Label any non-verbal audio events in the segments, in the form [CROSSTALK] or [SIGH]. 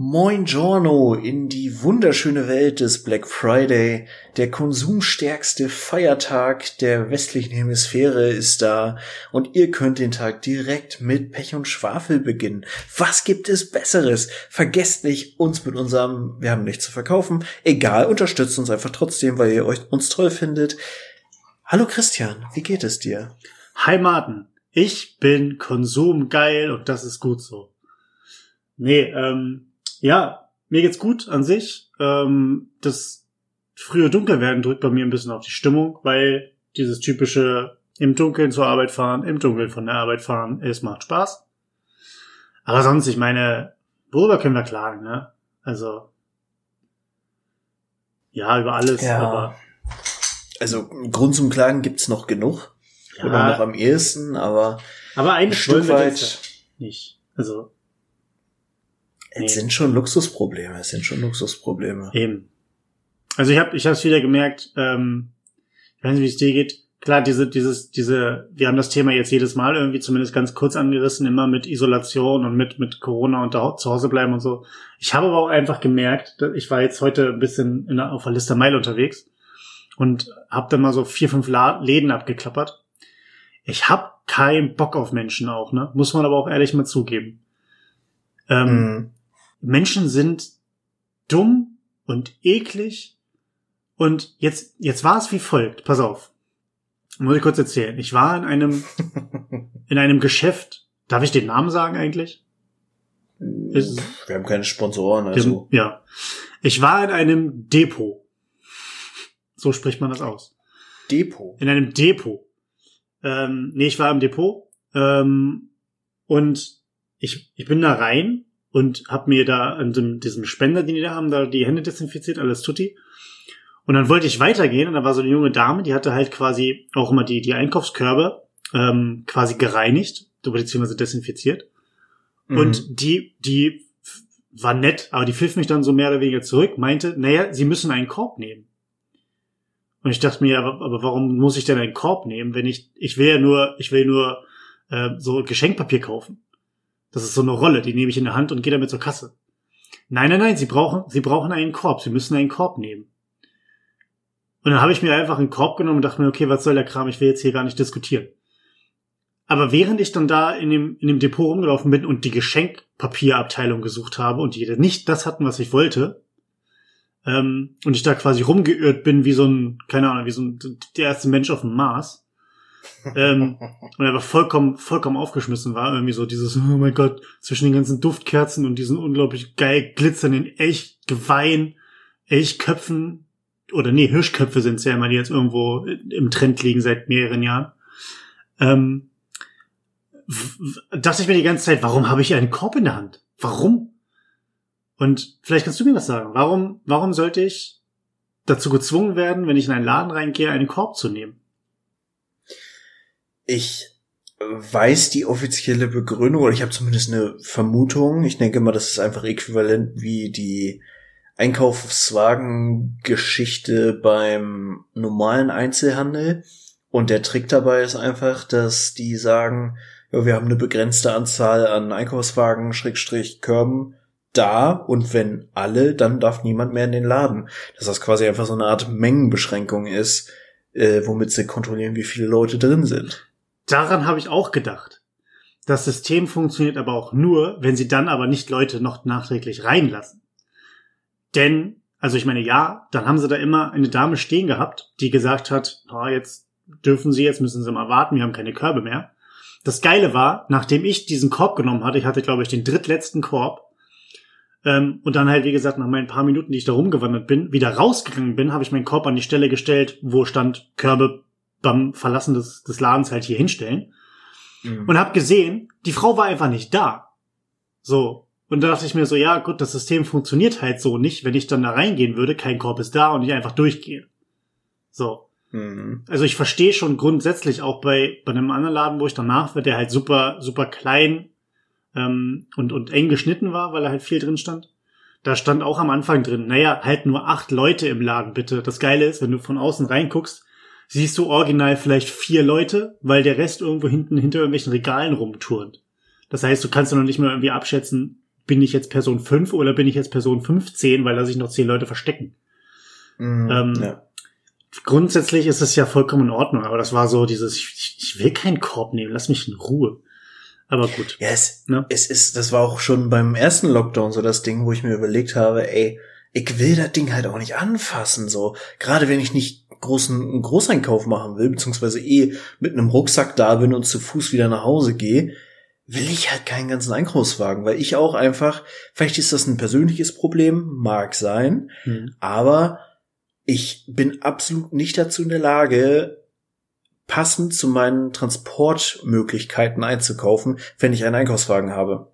Moin Giorno in die wunderschöne Welt des Black Friday. Der konsumstärkste Feiertag der westlichen Hemisphäre ist da und ihr könnt den Tag direkt mit Pech und Schwafel beginnen. Was gibt es Besseres? Vergesst nicht, uns mit unserem, wir haben nichts zu verkaufen. Egal, unterstützt uns einfach trotzdem, weil ihr euch uns toll findet. Hallo Christian, wie geht es dir? Hi Martin, ich bin konsumgeil und das ist gut so. Nee, ähm, ja, mir geht's gut an sich. Ähm, das frühe Dunkelwerden drückt bei mir ein bisschen auf die Stimmung, weil dieses typische im Dunkeln zur Arbeit fahren, im Dunkeln von der Arbeit fahren, es macht Spaß. Aber sonst, ich meine, worüber können wir klagen, ne? Also, ja, über alles, ja. aber. Also, Grund zum Klagen gibt's noch genug. Ja. Oder noch am ehesten, aber. Aber ein Stück weit nicht. Also, es sind schon Luxusprobleme, es sind schon Luxusprobleme. Eben. Also ich habe ich es wieder gemerkt, ähm, ich weiß nicht, wie es dir geht. Klar, diese, dieses, diese, wir haben das Thema jetzt jedes Mal irgendwie zumindest ganz kurz angerissen, immer mit Isolation und mit, mit Corona und da zu Hause bleiben und so. Ich habe aber auch einfach gemerkt, ich war jetzt heute ein bisschen in, auf der Liste Mile unterwegs und habe dann mal so vier, fünf Läden abgeklappert. Ich habe keinen Bock auf Menschen auch, ne? Muss man aber auch ehrlich mal zugeben. Ähm, mm. Menschen sind dumm und eklig. Und jetzt, jetzt war es wie folgt. Pass auf. Muss ich kurz erzählen. Ich war in einem, [LAUGHS] in einem Geschäft. Darf ich den Namen sagen eigentlich? Ist, Wir haben keine Sponsoren, also. Dem, ja. Ich war in einem Depot. So spricht man das aus. Depot? In einem Depot. Ähm, nee, ich war im Depot. Ähm, und ich, ich bin da rein und habe mir da an dem, diesem Spender, den die da haben, da die Hände desinfiziert, alles tutti. Und dann wollte ich weitergehen und da war so eine junge Dame, die hatte halt quasi auch immer die, die Einkaufskörbe ähm, quasi gereinigt, beziehungsweise desinfiziert. Mhm. Und die, die war nett, aber die pfiff mich dann so mehr oder weniger zurück, meinte, naja, sie müssen einen Korb nehmen. Und ich dachte mir, aber, aber warum muss ich denn einen Korb nehmen, wenn ich, ich will ja nur, ich will nur äh, so Geschenkpapier kaufen. Das ist so eine Rolle, die nehme ich in der Hand und gehe damit zur Kasse. Nein, nein, nein, sie brauchen, sie brauchen einen Korb, sie müssen einen Korb nehmen. Und dann habe ich mir einfach einen Korb genommen und dachte mir, okay, was soll der Kram, ich will jetzt hier gar nicht diskutieren. Aber während ich dann da in dem, in dem Depot rumgelaufen bin und die Geschenkpapierabteilung gesucht habe und die nicht das hatten, was ich wollte, ähm, und ich da quasi rumgeirrt bin wie so ein, keine Ahnung, wie so ein, der erste Mensch auf dem Mars, ähm, und er war vollkommen, vollkommen aufgeschmissen war. Irgendwie so dieses, oh mein Gott, zwischen den ganzen Duftkerzen und diesen unglaublich geil glitzernden Elchgeweih, Elchköpfen, oder nee, Hirschköpfe sind's ja immer, die jetzt irgendwo im Trend liegen seit mehreren Jahren. Ähm, dachte ich mir die ganze Zeit, warum habe ich einen Korb in der Hand? Warum? Und vielleicht kannst du mir was sagen. Warum, warum sollte ich dazu gezwungen werden, wenn ich in einen Laden reingehe, einen Korb zu nehmen? Ich weiß die offizielle Begründung, oder ich habe zumindest eine Vermutung. Ich denke mal, das ist einfach äquivalent wie die Einkaufswagen-Geschichte beim normalen Einzelhandel. Und der Trick dabei ist einfach, dass die sagen, ja, wir haben eine begrenzte Anzahl an Einkaufswagen, Schrägstrich, Körben da und wenn alle, dann darf niemand mehr in den Laden. Dass das quasi einfach so eine Art Mengenbeschränkung ist, äh, womit sie kontrollieren, wie viele Leute drin sind. Daran habe ich auch gedacht. Das System funktioniert aber auch nur, wenn sie dann aber nicht Leute noch nachträglich reinlassen. Denn, also ich meine, ja, dann haben sie da immer eine Dame stehen gehabt, die gesagt hat, oh, jetzt dürfen sie, jetzt müssen sie mal warten, wir haben keine Körbe mehr. Das Geile war, nachdem ich diesen Korb genommen hatte, ich hatte, glaube ich, den drittletzten Korb, ähm, und dann halt, wie gesagt, nach meinen paar Minuten, die ich da rumgewandert bin, wieder rausgegangen bin, habe ich meinen Korb an die Stelle gestellt, wo stand Körbe beim Verlassen des, des Ladens halt hier hinstellen. Mhm. Und habe gesehen, die Frau war einfach nicht da. So. Und da dachte ich mir so, ja, gut, das System funktioniert halt so nicht, wenn ich dann da reingehen würde, kein Korb ist da und ich einfach durchgehe. So. Mhm. Also ich verstehe schon grundsätzlich auch bei, bei einem anderen Laden, wo ich danach war, der halt super, super klein ähm, und, und eng geschnitten war, weil er halt viel drin stand. Da stand auch am Anfang drin, naja, halt nur acht Leute im Laden, bitte. Das Geile ist, wenn du von außen reinguckst, siehst du original vielleicht vier Leute, weil der Rest irgendwo hinten hinter irgendwelchen Regalen rumturnt. Das heißt, du kannst ja noch nicht mehr irgendwie abschätzen, bin ich jetzt Person 5 oder bin ich jetzt Person 15, weil da sich noch zehn Leute verstecken. Mhm, Ähm, ja. Grundsätzlich ist es ja vollkommen in Ordnung, aber das war so dieses, ich, ich will keinen Korb nehmen, lass mich in Ruhe. Aber gut. Ja, es, Ne? es ist, das war auch schon beim ersten Lockdown so das Ding, wo ich mir überlegt habe, ey, ich will das Ding halt auch nicht anfassen, so. Gerade wenn ich nicht großen, einen Großeinkauf machen will, beziehungsweise eh mit einem Rucksack da bin und zu Fuß wieder nach Hause gehe, will ich halt keinen ganzen Einkaufswagen, weil ich auch einfach, vielleicht ist das ein persönliches Problem, mag sein, Hm. aber ich bin absolut nicht dazu in der Lage, passend zu meinen Transportmöglichkeiten einzukaufen, wenn ich einen Einkaufswagen habe.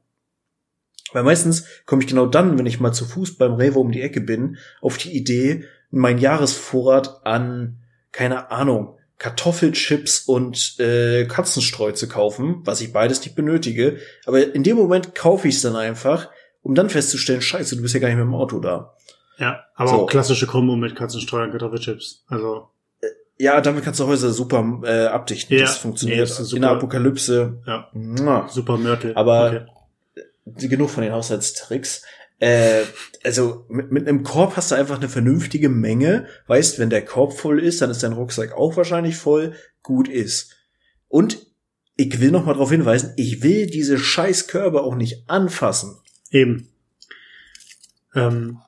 Weil meistens komme ich genau dann, wenn ich mal zu Fuß beim Rewe um die Ecke bin, auf die Idee, meinen Jahresvorrat an, keine Ahnung, Kartoffelchips und äh, Katzenstreu zu kaufen, was ich beides nicht benötige. Aber in dem Moment kaufe ich es dann einfach, um dann festzustellen, scheiße, du bist ja gar nicht mit dem Auto da. Ja, aber So. auch klassische Kombo mit Katzenstreu und Kartoffelchips. Also, Ja, damit kannst du Häuser super äh, abdichten. Ja, das funktioniert. nee, das In der. Apokalypse. ja, Mua. super Mörtel. Aber- Okay. Genug von den Haushaltstricks. Äh, also mit, mit einem Korb hast du einfach eine vernünftige Menge. Weißt, wenn der Korb voll ist, dann ist dein Rucksack auch wahrscheinlich voll. Gut ist. Und ich will noch mal darauf hinweisen, ich will diese scheiß Körbe auch nicht anfassen. Eben. Ähm,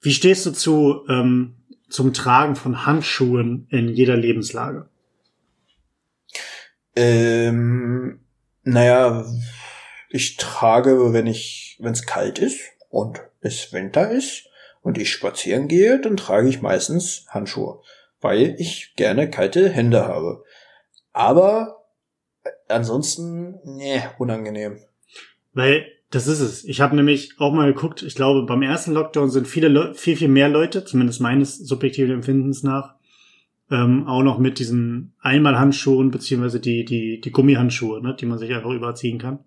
wie stehst du zu ähm, zum Tragen von Handschuhen in jeder Lebenslage? Ähm, naja, ich trage, wenn ich, wenn es kalt ist und es Winter ist und ich spazieren gehe, dann trage ich meistens Handschuhe, weil ich gerne kalte Hände habe. Aber äh, ansonsten, nee, unangenehm. Weil das ist es. Ich habe nämlich auch mal geguckt, ich glaube, beim ersten Lockdown sind viele Leu viel, viel mehr Leute, zumindest meines subjektiven Empfindens nach, ähm, auch noch mit diesen Einmalhandschuhen, beziehungsweise die, die, die Gummihandschuhe, ne, die man sich einfach überziehen kann.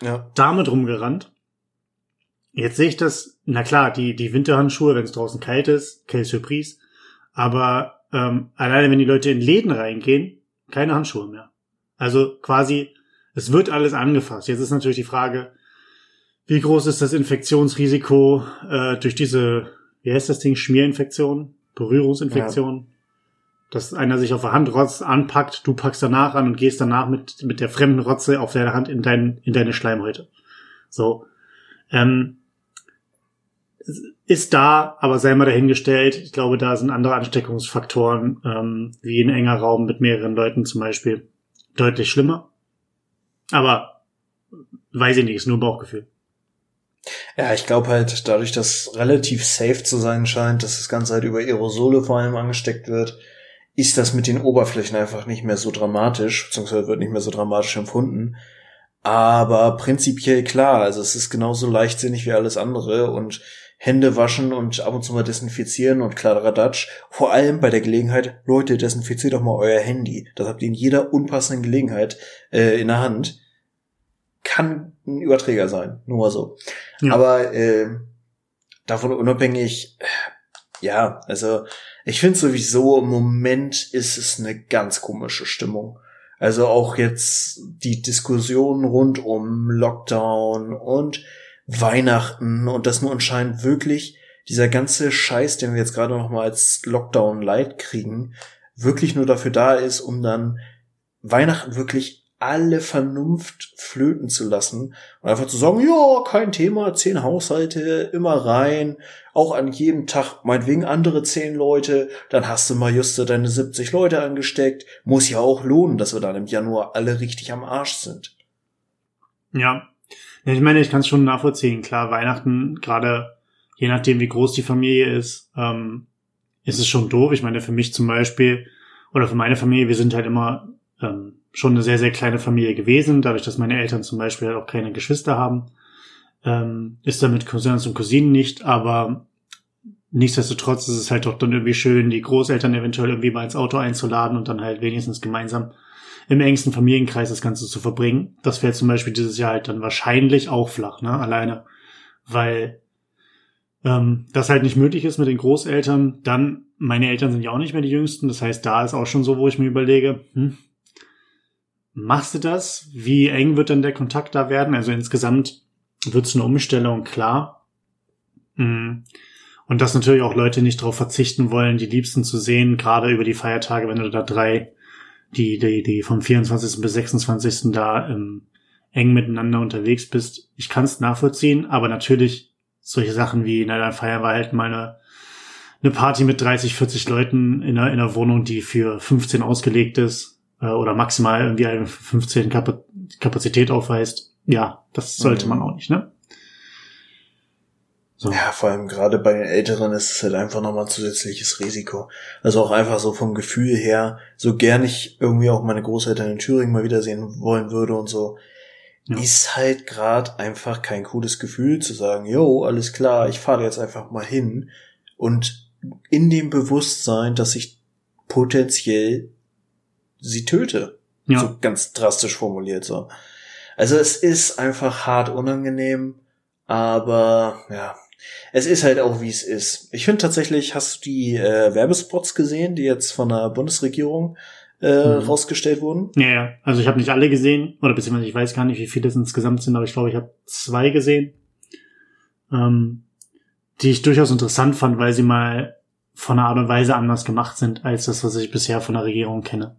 Ja. damit rumgerannt. Jetzt sehe ich das, na klar, die, die Winterhandschuhe, wenn es draußen kalt ist, quelle Surprise. Aber ähm, alleine, wenn die Leute in Läden reingehen, keine Handschuhe mehr. Also quasi, es wird alles angefasst. Jetzt ist natürlich die Frage, wie groß ist das Infektionsrisiko äh, durch diese, wie heißt das Ding, Schmierinfektion, Berührungsinfektion? Dass einer sich auf der Hand rotzt, anpackt, du packst danach an und gehst danach mit, mit der fremden Rotze auf deiner Hand in, dein, in deine Schleimhäute. So. Ähm, ist da, aber sei mal dahingestellt. Ich glaube, da sind andere Ansteckungsfaktoren, ähm, wie ein enger Raum mit mehreren Leuten zum Beispiel, deutlich schlimmer. Aber weiß ich nicht, ist nur Bauchgefühl. Ja, ich glaube halt, dadurch, dass relativ safe zu sein scheint, dass das Ganze halt über Aerosole vor allem angesteckt wird, ist das mit den Oberflächen einfach nicht mehr so dramatisch, beziehungsweise wird nicht mehr so dramatisch empfunden. Aber prinzipiell klar, also es ist genauso leichtsinnig wie alles andere und Hände waschen und ab und zu mal desinfizieren und Kladderadatsch. Vor allem bei der Gelegenheit, Leute, desinfiziert doch mal euer Handy. Das habt ihr in jeder unpassenden Gelegenheit äh, in der Hand. Kann ein Überträger sein, nur mal so. Ja. Aber äh, davon unabhängig, ja, also ich finde sowieso im Moment ist es eine ganz komische Stimmung. Also auch jetzt die Diskussion rund um Lockdown und Weihnachten und das nur anscheinend wirklich dieser ganze Scheiß, den wir jetzt gerade noch mal als Lockdown Light kriegen, wirklich nur dafür da ist, um dann Weihnachten wirklich alle Vernunft flöten zu lassen und einfach zu sagen, ja, kein Thema, zehn Haushalte, immer rein, auch an jedem Tag, meinetwegen andere zehn Leute, dann hast du mal just deine 70 Leute angesteckt, muss ja auch lohnen, dass wir dann im Januar alle richtig am Arsch sind. Ja. ja ich meine, ich kann es schon nachvollziehen. Klar, Weihnachten, gerade je nachdem, wie groß die Familie ist, ähm, ist es schon doof. Ich meine, für mich zum Beispiel oder für meine Familie, wir sind halt immer ähm, schon eine sehr, sehr kleine Familie gewesen, dadurch, dass meine Eltern zum Beispiel auch keine Geschwister haben. Ähm, ist damit Cousins und Cousinen nicht, aber nichtsdestotrotz ist es halt doch dann irgendwie schön, die Großeltern eventuell irgendwie mal ins Auto einzuladen und dann halt wenigstens gemeinsam im engsten Familienkreis das Ganze zu verbringen. Das fällt zum Beispiel dieses Jahr halt dann wahrscheinlich auch flach, ne? Alleine. Weil ähm, das halt nicht möglich ist mit den Großeltern. Dann, meine Eltern sind ja auch nicht mehr die Jüngsten. Das heißt, da ist auch schon so, wo ich mir überlege, hm, machst du das? Wie eng wird dann der Kontakt da werden? Also insgesamt wird es eine Umstellung, klar. Mhm. Und dass natürlich auch Leute nicht darauf verzichten wollen, die Liebsten zu sehen, gerade über die Feiertage, wenn du da drei, die, die, die vom 24. bis 26. da ähm, eng miteinander unterwegs bist. Ich kann es nachvollziehen, aber natürlich solche Sachen wie, na, dann feiern wir halt mal eine, eine Party mit 30, 40 Leuten in einer, in einer Wohnung, die für 15 ausgelegt ist äh, oder maximal irgendwie eine 15 Kap Kapazität aufweist. Ja, das sollte mhm. man auch nicht, ne? So. Ja, vor allem gerade bei den Älteren ist es halt einfach nochmal ein zusätzliches Risiko. Also auch einfach so vom Gefühl her, so gern ich irgendwie auch meine Großeltern in Thüringen mal wiedersehen wollen würde und so, ja. ist halt gerade einfach kein cooles Gefühl zu sagen, yo, alles klar, ich fahre jetzt einfach mal hin und in dem Bewusstsein, dass ich potenziell sie töte. Ja. So ganz drastisch formuliert so. Also es ist einfach hart unangenehm, aber ja, es ist halt auch, wie es ist. Ich finde tatsächlich, hast du die äh, Werbespots gesehen, die jetzt von der Bundesregierung äh, mhm. rausgestellt wurden? Ja, ja. Also ich habe nicht alle gesehen, oder beziehungsweise ich weiß gar nicht, wie viele es insgesamt sind, aber ich glaube, ich habe zwei gesehen, ähm, die ich durchaus interessant fand, weil sie mal von der Art und Weise anders gemacht sind, als das, was ich bisher von der Regierung kenne.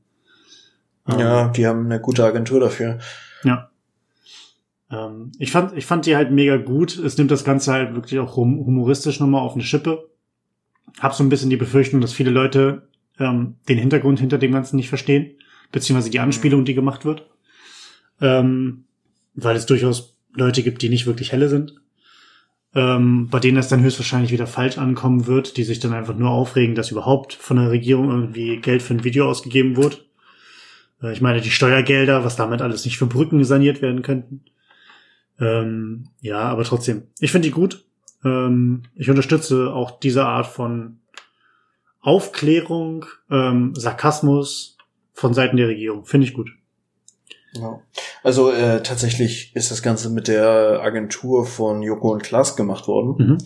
Ähm, ja, die haben eine gute Agentur dafür. Ja. Ähm, ich fand, ich fand die halt mega gut. Es nimmt das Ganze halt wirklich auch humoristisch nochmal auf eine Schippe. Hab so ein bisschen die Befürchtung, dass viele Leute ähm, den Hintergrund hinter dem Ganzen nicht verstehen, beziehungsweise die Anspielung, die gemacht wird. Ähm, weil es durchaus Leute gibt, die nicht wirklich helle sind. Ähm, bei denen das dann höchstwahrscheinlich wieder falsch ankommen wird, die sich dann einfach nur aufregen, dass überhaupt von der Regierung irgendwie Geld für ein Video ausgegeben wurde. Äh, ich meine, die Steuergelder, was damit alles nicht für Brücken saniert werden könnten. Ähm, ja, aber trotzdem, ich finde die gut. Ähm, ich unterstütze auch diese Art von Aufklärung, ähm, Sarkasmus von Seiten der Regierung. Finde ich gut. Ja. Also äh, tatsächlich ist das Ganze mit der Agentur von Joko und Klaas gemacht worden, mhm.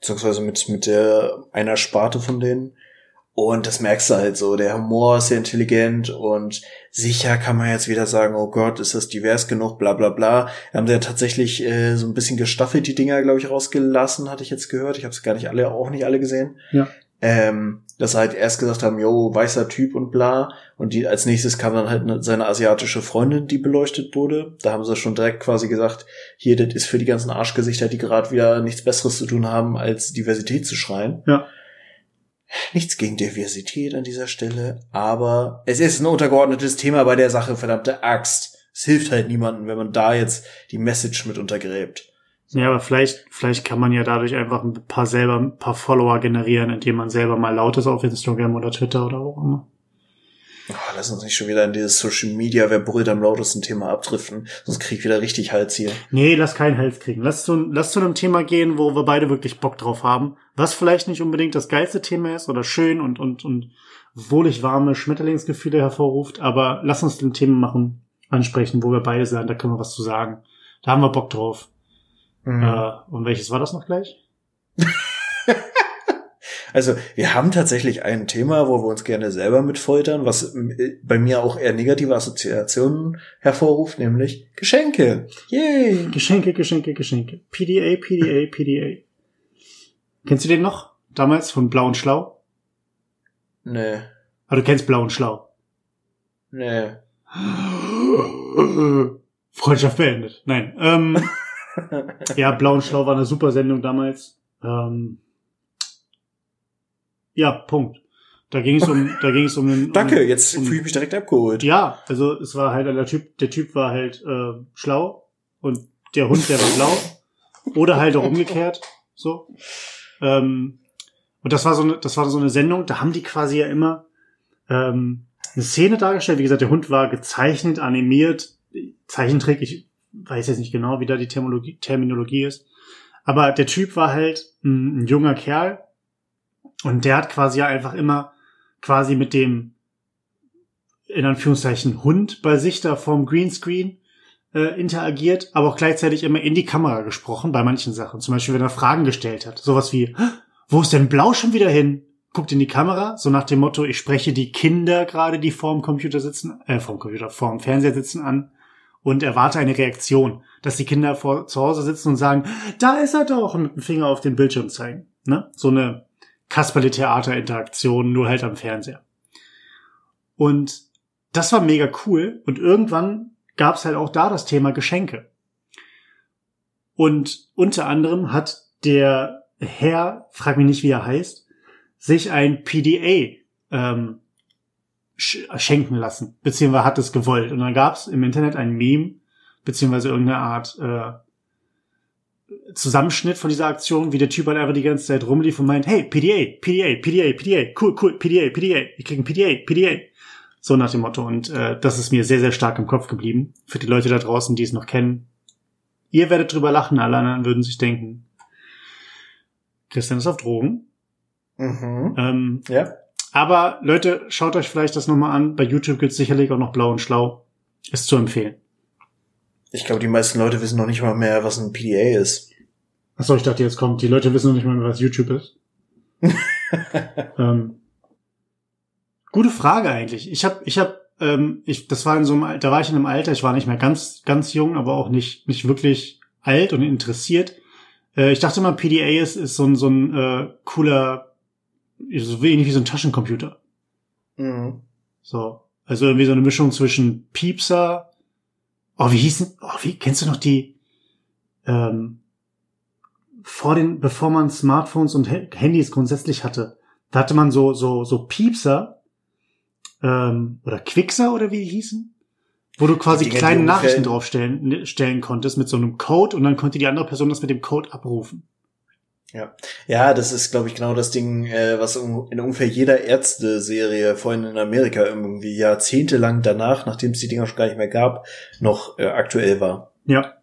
beziehungsweise mit mit der einer Sparte von denen. Und das merkst du halt so. Der Humor ist sehr intelligent und sicher kann man jetzt wieder sagen, oh Gott, ist das divers genug, bla bla bla. Haben sie ja tatsächlich äh, so ein bisschen gestaffelt die Dinger, glaube ich, rausgelassen, hatte ich jetzt gehört. Ich habe es gar nicht alle, auch nicht alle gesehen. Ja. Ähm, dass sie halt erst gesagt haben, yo, weißer Typ und bla. Und die als nächstes kam dann halt seine asiatische Freundin, die beleuchtet wurde. Da haben sie schon direkt quasi gesagt, hier, das ist für die ganzen Arschgesichter, die gerade wieder nichts Besseres zu tun haben, als Diversität zu schreien. Ja. Nichts gegen Diversität an dieser Stelle, aber es ist ein untergeordnetes Thema bei der Sache, verdammte Axt. Es hilft halt niemandem, wenn man da jetzt die Message mit untergräbt. Ja, aber vielleicht, vielleicht kann man ja dadurch einfach ein paar selber, ein paar Follower generieren, indem man selber mal laut ist auf Instagram oder Twitter oder wo auch immer. Oh, lass uns nicht schon wieder in dieses Social Media, wer brüllt am lautesten Thema abdriften, sonst krieg ich wieder richtig Hals hier. Nee, lass keinen Hals kriegen. Lass zu, lass zu einem Thema gehen, wo wir beide wirklich Bock drauf haben. Was vielleicht nicht unbedingt das geilste Thema ist oder schön und, und, und wohlig warme Schmetterlingsgefühle hervorruft, aber lass uns den Thema machen, ansprechen, wo wir beide sagen, da können wir was zu sagen. Da haben wir Bock drauf. Mhm. Äh, und welches war das noch gleich? [LAUGHS] Also wir haben tatsächlich ein Thema, wo wir uns gerne selber mitfoltern, was äh, bei mir auch eher negative Assoziationen hervorruft, nämlich Geschenke. Yay! Geschenke, Geschenke, Geschenke. PDA, PDA, PDA. Kennst du den noch? Damals von Blau und Schlau? Nee. Aber du kennst Blau und Schlau? Nee. [GASPS] Freundschaft beendet. Nein. Ähm, [LAUGHS] ja, Blau und Schlau war eine super Sendung damals. Ähm, ja, Punkt. Da ging es um, da ging es um den. Danke, um, jetzt um, fühle ich mich direkt abgeholt. Ja, also es war halt der Typ, der Typ war halt äh, schlau und der Hund, der war blau. Oder halt auch umgekehrt. So. Ähm, und das war so eine, das war so eine Sendung, da haben die quasi ja immer ähm, eine Szene dargestellt. Wie gesagt, der Hund war gezeichnet, animiert, Zeichentrick, ich weiß jetzt nicht genau, wie da die Terminologie, Terminologie ist. Aber der Typ war halt ein, ein junger Kerl, und der hat quasi ja einfach immer quasi mit dem, in Anführungszeichen, Hund bei sich da vorm Greenscreen äh, interagiert, aber auch gleichzeitig immer in die Kamera gesprochen bei manchen Sachen. Zum Beispiel, wenn er Fragen gestellt hat. Sowas wie, wo ist denn Blau schon wieder hin? Guckt in die Kamera, so nach dem Motto, ich spreche die Kinder gerade, die vorm Computer sitzen, äh, vorm Computer, vorm Fernseher sitzen an und erwarte eine Reaktion. dass die Kinder vor, zu Hause sitzen und sagen, da ist er doch, und mit dem Finger auf den Bildschirm zeigen. Ne? So eine Kasperle-Theater-Interaktion, nur halt am Fernseher. Und das war mega cool. Und irgendwann gab es halt auch da das Thema Geschenke. Und unter anderem hat der Herr, frag mich nicht, wie er heißt, sich ein PDA ähm, sch schenken lassen, beziehungsweise hat es gewollt. Und dann gab es im Internet ein Meme, beziehungsweise irgendeine Art äh, Zusammenschnitt von dieser Aktion, wie der Typ halt einfach die ganze Zeit rumlief und meint, hey, PDA, PDA, PDA, PDA, cool, cool, PDA, PDA, ich krieg ein PDA, PDA. So nach dem Motto. Und äh, das ist mir sehr, sehr stark im Kopf geblieben. Für die Leute da draußen, die es noch kennen. Ihr werdet drüber lachen, alle anderen würden sich denken, Christian ist auf Drogen. Mhm. Ähm, Ja. aber Leute, schaut euch vielleicht das nochmal an. Bei YouTube gibt's sicherlich auch noch Blau und Schlau. Ist zu empfehlen. Ich glaube, die meisten Leute wissen noch nicht mal mehr, was ein PDA ist. Achso, ich dachte, jetzt kommt. Die Leute wissen noch nicht mal, mehr, was YouTube ist. [LAUGHS] ähm, gute Frage eigentlich. Ich habe, ich habe, ähm, ich, das war in so einem, da war ich in einem Alter. Ich war nicht mehr ganz, ganz jung, aber auch nicht, nicht wirklich alt und interessiert. Äh, ich dachte mal, PDA ist, ist so ein, so ein äh, cooler, so ähnlich wie so ein Taschencomputer. Mhm. So. Also irgendwie so eine Mischung zwischen Piepser. Oh, wie hießen, oh, wie, kennst du noch die, ähm, vor den, bevor man Smartphones und Ha- Handys grundsätzlich hatte, da hatte man so, so, so Piepser, ähm, oder Quixer oder wie die hießen, wo du quasi die kleine Nachrichten draufstellen, stellen konntest mit so einem Code und dann konnte die andere Person das mit dem Code abrufen. Ja, das ist, glaube ich, genau das Ding, äh, was in ungefähr jeder Ärzte-Serie, vorhin in Amerika, irgendwie jahrzehntelang danach, nachdem es die Dinger schon gar nicht mehr gab, noch äh, aktuell war. Ja.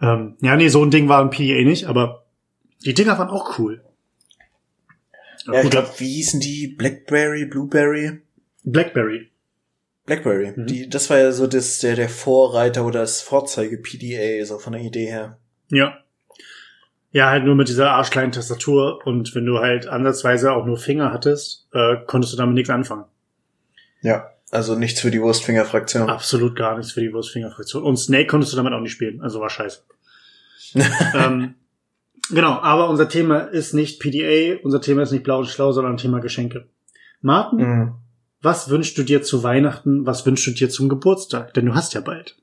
Ähm, ja, nee, so ein Ding war ein PDA nicht, aber die Dinger waren auch cool. Ja, ich glaube, wie hießen die? Blackberry, Blueberry? Blackberry. Blackberry. Mhm. Die, das war ja so das, der, der Vorreiter oder das Vorzeige-PDA, so von der Idee her. Ja. Ja, halt nur mit dieser arschkleinen Tastatur und wenn du halt ansatzweise auch nur Finger hattest, äh, konntest du damit nichts anfangen. Ja. Also nichts für die Wurstfinger-Fraktion. Absolut gar nichts für die Wurstfingerfraktion. Und Snake konntest du damit auch nicht spielen, also war scheiße. [LAUGHS] ähm, genau, aber unser Thema ist nicht PDA, unser Thema ist nicht blau und schlau, sondern Thema Geschenke. Martin, Mhm. was wünschst du dir zu Weihnachten, was wünschst du dir zum Geburtstag? Denn du hast ja bald.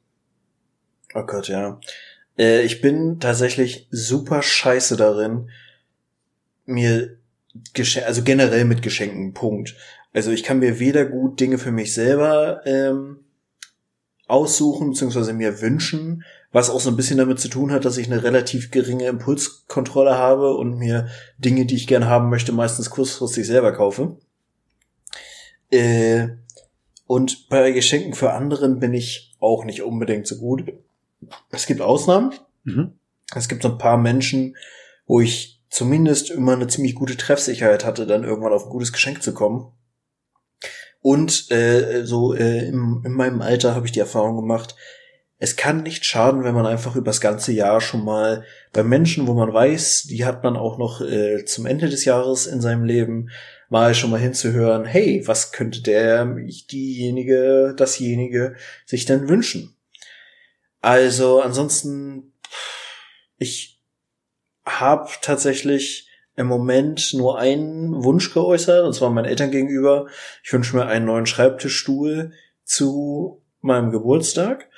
Oh Gott, ja. Äh, ich bin tatsächlich super scheiße darin, mir Geschenke, also generell mit Geschenken, Punkt. Also ich kann mir weder gut Dinge für mich selber ähm, aussuchen, beziehungsweise mir wünschen, was auch so ein bisschen damit zu tun hat, dass ich eine relativ geringe Impulskontrolle habe und mir Dinge, die ich gern haben möchte, meistens kurzfristig selber kaufe. Äh, und bei Geschenken für anderen bin ich auch nicht unbedingt so gut. Es gibt Ausnahmen. Mhm. Es gibt so ein paar Menschen, wo ich zumindest immer eine ziemlich gute Treffsicherheit hatte, dann irgendwann auf ein gutes Geschenk zu kommen. Und äh, so äh, im, in meinem Alter habe ich die Erfahrung gemacht, es kann nicht schaden, wenn man einfach übers ganze Jahr schon mal bei Menschen, wo man weiß, die hat man auch noch äh, zum Ende des Jahres in seinem Leben, mal schon mal hinzuhören, hey, was könnte der, diejenige, dasjenige sich denn wünschen? Also ansonsten, ich habe tatsächlich im Moment nur einen Wunsch geäußert, und zwar meinen Eltern gegenüber. Ich wünsche mir einen neuen Schreibtischstuhl zu meinem Geburtstag.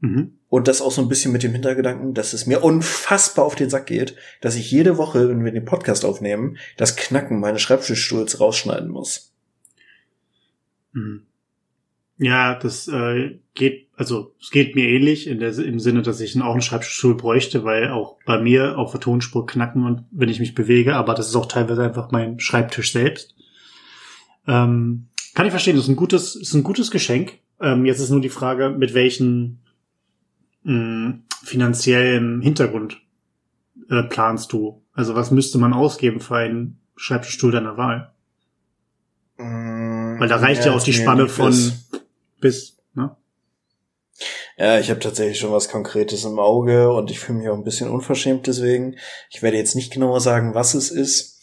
Mhm. Und das auch so ein bisschen mit dem Hintergedanken, dass es mir unfassbar auf den Sack geht, dass ich jede Woche, wenn wir den Podcast aufnehmen, das Knacken meines Schreibtischstuhls rausschneiden muss. Mhm. Ja, das äh, geht, also es geht mir ähnlich in der, im Sinne, dass ich auch einen Schreibtischstuhl bräuchte, weil auch bei mir auf der Tonspur knacken und wenn ich mich bewege, aber das ist auch teilweise einfach mein Schreibtisch selbst. Ähm, kann ich verstehen, das ist ein gutes, ist ein gutes Geschenk. Ähm, jetzt ist nur die Frage, mit welchen mh, finanziellen Hintergrund äh, planst du? Also was müsste man ausgeben für einen Schreibtischstuhl deiner Wahl? Weil da reicht ja, auch die Spanne von bis, ne? Ja, ich habe tatsächlich schon was Konkretes im Auge und ich fühle mich auch ein bisschen unverschämt deswegen. Ich werde jetzt nicht genauer sagen, was es ist,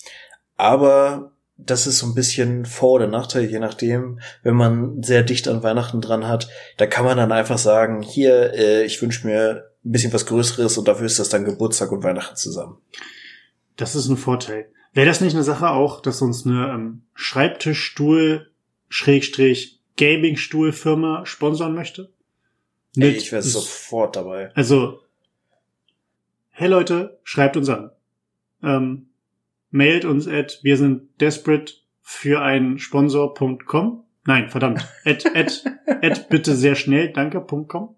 aber das ist so ein bisschen Vor- oder Nachteil, je nachdem, wenn man sehr dicht an Weihnachten dran hat, da kann man dann einfach sagen, hier, äh, ich wünsche mir ein bisschen was Größeres und dafür ist das dann Geburtstag und Weihnachten zusammen. Das ist ein Vorteil. Wäre das nicht eine Sache auch, dass uns eine ähm, Schreibtischstuhl, Schrägstrich, Gaming-Stuhl-Firma sponsoren möchte? Ey, ich wäre sofort dabei. Also, hey Leute, schreibt uns an. Ähm, mailt uns at wir sind desperate für einen Sponsor.com. Nein, verdammt. [LAUGHS] at, at, at bitte sehr schnell, danke.com.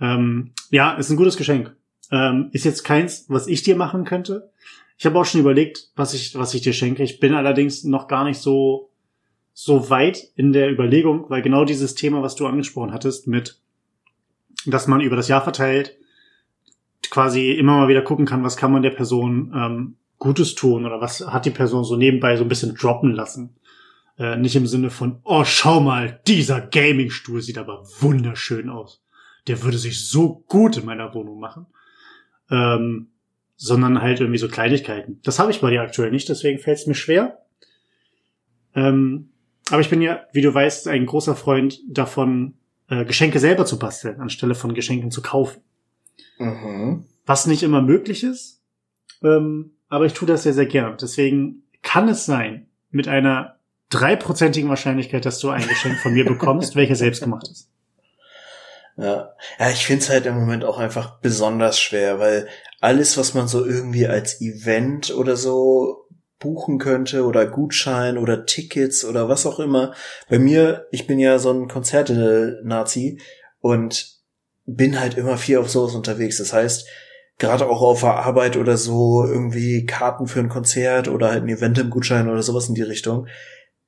Ähm, ja, ist ein gutes Geschenk. Ähm, ist jetzt keins, was ich dir machen könnte. Ich habe auch schon überlegt, was ich, was ich dir schenke. Ich bin allerdings noch gar nicht so, so weit in der Überlegung, weil genau dieses Thema, was du angesprochen hattest, mit, dass man über das Jahr verteilt, quasi immer mal wieder gucken kann, was kann man der Person ähm, Gutes tun oder was hat die Person so nebenbei so ein bisschen droppen lassen. Äh, nicht im Sinne von, oh, schau mal, dieser Gaming-Stuhl sieht aber wunderschön aus. Der würde sich so gut in meiner Wohnung machen. Ähm, sondern halt irgendwie so Kleinigkeiten. Das habe ich bei dir aktuell nicht, deswegen fällt es mir schwer. Ähm, aber ich bin ja, wie du weißt, ein großer Freund davon, äh, Geschenke selber zu basteln, anstelle von Geschenken zu kaufen. Mhm. Was nicht immer möglich ist, ähm, aber ich tue das sehr, sehr gern. Deswegen kann es sein, mit einer dreiprozentigen Wahrscheinlichkeit, dass du ein Geschenk von mir bekommst, [LAUGHS] welches selbst gemacht ist. Ja, ja ich finde es halt im Moment auch einfach besonders schwer, weil alles, was man so irgendwie als Event oder so buchen könnte oder Gutschein oder Tickets oder was auch immer. Bei mir, ich bin ja so ein Konzerte-Nazi und bin halt immer viel auf sowas unterwegs. Das heißt, gerade auch auf der Arbeit oder so irgendwie Karten für ein Konzert oder halt ein Event im Gutschein oder sowas in die Richtung,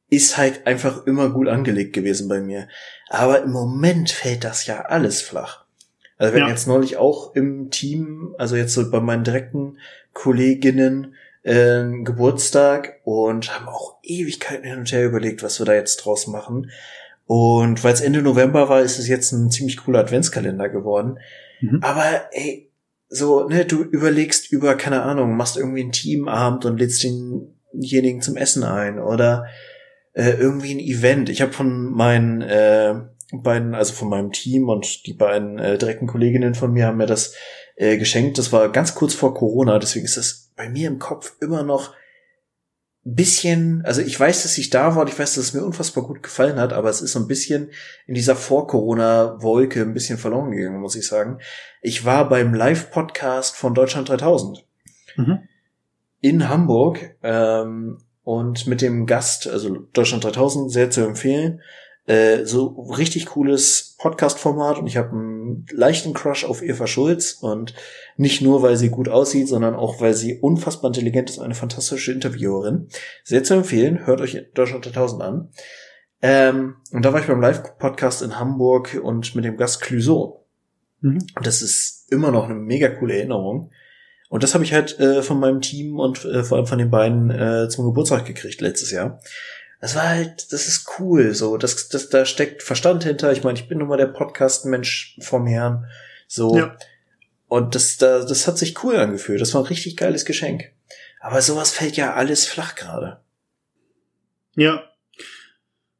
ist halt einfach immer gut angelegt gewesen bei mir. Aber im Moment fällt das ja alles flach. Also wir ja. jetzt neulich auch im Team, also jetzt so bei meinen direkten Kolleginnen, äh, Geburtstag und haben auch Ewigkeiten hin und her überlegt, was wir da jetzt draus machen. Und weil es Ende November war, ist es jetzt ein ziemlich cooler Adventskalender geworden. Mhm. Aber ey, so, ne, du überlegst über, keine Ahnung, machst irgendwie einen Teamabend und lädst denjenigen zum Essen ein oder äh, irgendwie ein Event. Ich habe von meinen äh, beiden, also von meinem Team und die beiden äh, direkten Kolleginnen von mir haben mir das äh, geschenkt. Das war ganz kurz vor Corona, deswegen ist das bei mir im Kopf immer noch bisschen, also ich weiß, dass ich da war und ich weiß, dass es mir unfassbar gut gefallen hat, aber es ist so ein bisschen in dieser Vor-Corona-Wolke ein bisschen verloren gegangen, muss ich sagen. Ich war beim Live-Podcast von Deutschland 3000 mhm. in Hamburg ähm, und mit dem Gast, also Deutschland 3000, sehr zu empfehlen. Äh, so richtig cooles Podcast-Format und ich habe einen leichten Crush auf Eva Schulz und nicht nur, weil sie gut aussieht, sondern auch, weil sie unfassbar intelligent ist, eine fantastische Interviewerin. Sehr zu empfehlen, hört euch Deutschland 1000 an. Ähm, und da war ich beim Live-Podcast in Hamburg und mit dem Gast Clüso. Mhm. Und das ist immer noch eine mega coole Erinnerung. Und das habe ich halt äh, von meinem Team und äh, vor allem von den beiden äh, zum Geburtstag gekriegt letztes Jahr das war halt, das ist cool, so, das, das, da steckt Verstand hinter. Ich meine, ich bin nun mal der Podcast-Mensch vom Herrn, so. Ja. Und das, da, das hat sich cool angefühlt. Das war ein richtig geiles Geschenk. Aber sowas fällt ja alles flach gerade. Ja.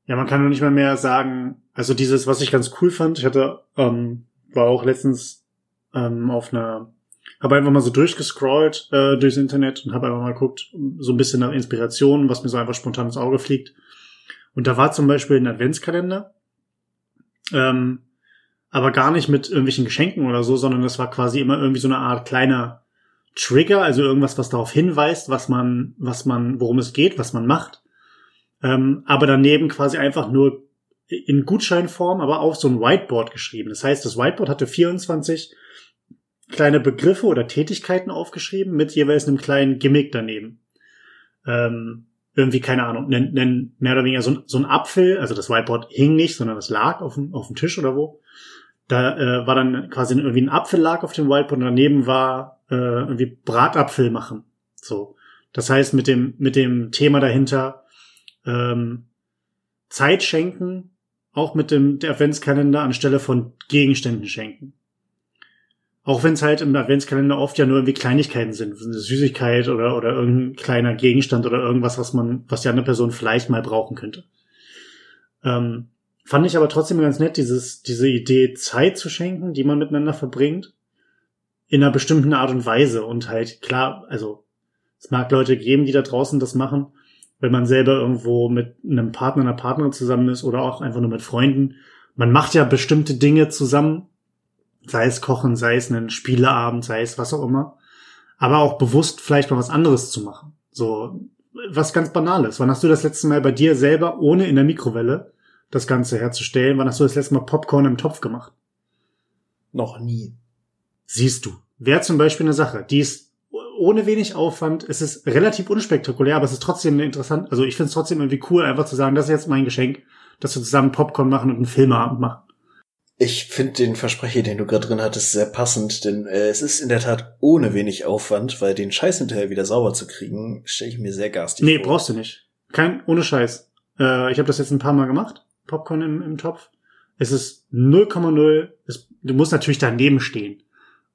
Ja, man kann nur nicht mal mehr sagen, also dieses, was ich ganz cool fand, ich hatte, ähm, war auch letztens ähm, auf einer habe einfach mal so durchgescrollt äh, durchs Internet und habe einfach mal geguckt, so ein bisschen nach Inspiration, was mir so einfach spontan ins Auge fliegt. Und da war zum Beispiel ein Adventskalender, ähm, aber gar nicht mit irgendwelchen Geschenken oder so, sondern das war quasi immer irgendwie so eine Art kleiner Trigger, also irgendwas, was darauf hinweist, was man, was man, worum es geht, was man macht. Ähm, aber daneben quasi einfach nur in Gutscheinform, aber auf so ein Whiteboard geschrieben. Das heißt, das Whiteboard hatte 24 kleine Begriffe oder Tätigkeiten aufgeschrieben mit jeweils einem kleinen Gimmick daneben. Ähm, irgendwie, keine Ahnung, nen, nen, mehr oder weniger so, so ein Apfel, also das Whiteboard hing nicht, sondern es lag auf dem, auf dem Tisch oder wo. Da äh, war dann quasi irgendwie ein Apfel lag auf dem Whiteboard und daneben war äh, irgendwie Bratapfel machen. So. Das heißt, mit dem, mit dem Thema dahinter ähm, Zeit schenken, auch mit dem der Adventskalender anstelle von Gegenständen schenken. Auch wenn es halt im Adventskalender oft ja nur irgendwie Kleinigkeiten sind, eine Süßigkeit oder, oder irgendein kleiner Gegenstand oder irgendwas, was man, was die andere Person vielleicht mal brauchen könnte. Ähm, fand ich aber trotzdem ganz nett, dieses, diese Idee, Zeit zu schenken, die man miteinander verbringt, in einer bestimmten Art und Weise. Und halt, klar, also, es mag Leute geben, die da draußen das machen, wenn man selber irgendwo mit einem Partner, einer Partnerin zusammen ist oder auch einfach nur mit Freunden. Man macht ja bestimmte Dinge zusammen, sei es Kochen, sei es einen Spieleabend, sei es was auch immer, aber auch bewusst vielleicht mal was anderes zu machen. So was ganz Banales. Wann hast du das letzte Mal bei dir selber ohne in der Mikrowelle das Ganze herzustellen? Wann hast du das letzte Mal Popcorn im Topf gemacht? Noch nie. Siehst du. Wäre zum Beispiel eine Sache, die ist ohne wenig Aufwand. Es ist relativ unspektakulär, aber es ist trotzdem interessant. Also ich finde es trotzdem irgendwie cool, einfach zu sagen, das ist jetzt mein Geschenk, dass wir zusammen Popcorn machen und einen Filmeabend machen. Ich finde den Versprecher, den du gerade drin hattest, sehr passend, denn äh, es ist in der Tat ohne wenig Aufwand, weil den Scheiß hinterher wieder sauber zu kriegen, stelle ich mir sehr garstig nee, vor. Nee, brauchst du nicht. Kein, ohne Scheiß. Äh, ich habe das jetzt ein paar Mal gemacht, Popcorn im, im Topf. Es ist 0,0, du musst natürlich daneben stehen.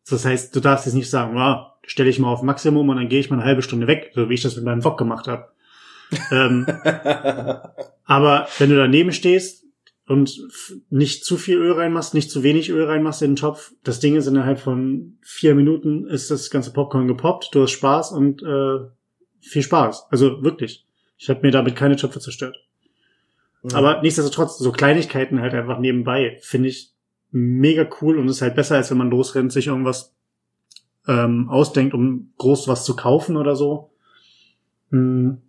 Das heißt, du darfst jetzt nicht sagen, wow, stelle ich mal auf Maximum und dann gehe ich mal eine halbe Stunde weg, so wie ich das mit meinem Wok gemacht habe. ähm, [LAUGHS] aber wenn du daneben stehst, und nicht zu viel Öl reinmachst, nicht zu wenig Öl reinmachst in den Topf. Das Ding ist innerhalb von vier Minuten ist das ganze Popcorn gepoppt, du hast Spaß und äh, viel Spaß. Also wirklich. Ich habe mir damit keine Töpfe zerstört. Ja. Aber nichtsdestotrotz, so Kleinigkeiten halt einfach nebenbei, finde ich mega cool und ist halt besser, als wenn man losrennt, sich irgendwas ähm, ausdenkt, um groß was zu kaufen oder so. Hm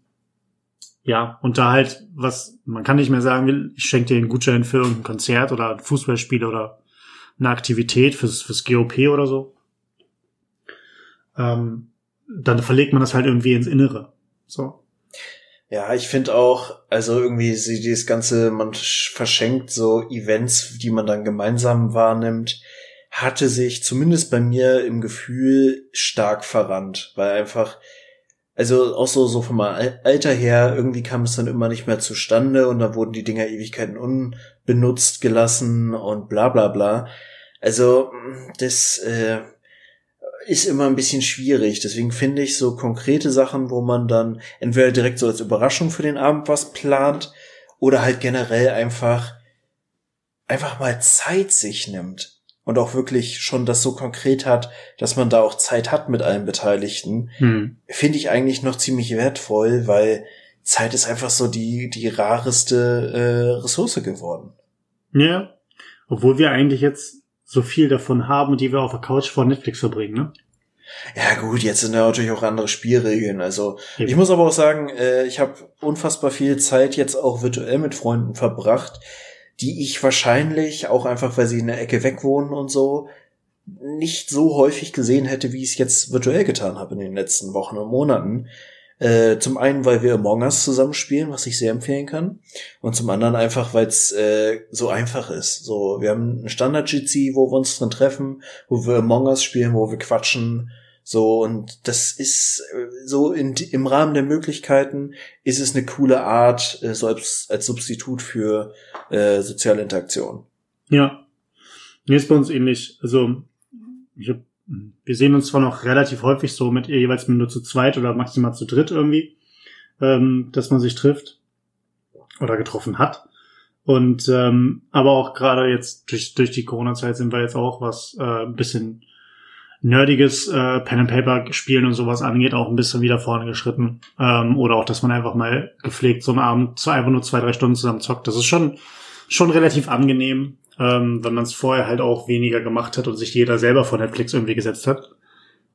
ja, und da halt, was, man kann nicht mehr sagen, ich schenke dir einen Gutschein für irgendein Konzert oder ein Fußballspiel oder eine Aktivität fürs, fürs GOP oder so. Ähm, dann verlegt man das halt irgendwie ins Innere. So. Ja, ich finde auch, also irgendwie dieses ganze, man verschenkt so Events, die man dann gemeinsam wahrnimmt, hatte sich zumindest bei mir im Gefühl stark verrannt, weil einfach also auch so, so vom Alter her, irgendwie kam es dann immer nicht mehr zustande und da wurden die Dinger Ewigkeiten unbenutzt gelassen und bla bla bla. Also das äh, ist immer ein bisschen schwierig. Deswegen finde ich so konkrete Sachen, wo man dann entweder direkt so als Überraschung für den Abend was plant oder halt generell einfach einfach mal Zeit sich nimmt und auch wirklich schon das so konkret hat, dass man da auch Zeit hat mit allen Beteiligten, hm. finde ich eigentlich noch ziemlich wertvoll, weil Zeit ist einfach so die, die rareste äh, Ressource geworden. Ja, obwohl wir eigentlich jetzt so viel davon haben, die wir auf der Couch vor Netflix verbringen, ne? Ja gut, jetzt sind ja natürlich auch andere Spielregeln. Also Eben. ich muss aber auch sagen, äh, ich habe unfassbar viel Zeit jetzt auch virtuell mit Freunden verbracht, die ich wahrscheinlich, auch einfach weil sie in der Ecke weg wohnen und so, nicht so häufig gesehen hätte, wie ich es jetzt virtuell getan habe in den letzten Wochen und Monaten. Äh, zum einen, weil wir Among Us zusammenspielen, was ich sehr empfehlen kann. Und zum anderen einfach, weil es äh, so einfach ist. So, wir haben ein Standard-GC, wo wir uns drin treffen, wo wir Among Us spielen, wo wir quatschen, so, und das ist äh, so in, im Rahmen der Möglichkeiten ist es eine coole Art, äh, so als, als Substitut für äh, soziale Interaktion. Ja. Mir ist bei uns ähnlich. Also, ich hab, wir sehen uns zwar noch relativ häufig so mit jeweils nur zu zweit oder maximal zu dritt irgendwie, ähm, dass man sich trifft oder getroffen hat. Und ähm, aber auch gerade jetzt durch, durch die Corona-Zeit sind wir jetzt auch was äh, ein bisschen nerdiges äh, Pen and Paper spielen und sowas angeht, auch ein bisschen wieder vorne geschritten. Ähm, oder auch, dass man einfach mal gepflegt so einen Abend zwei, einfach nur zwei, drei Stunden zusammen zockt. Das ist schon, schon relativ angenehm, ähm, wenn man es vorher halt auch weniger gemacht hat und sich jeder selber vor Netflix irgendwie gesetzt hat.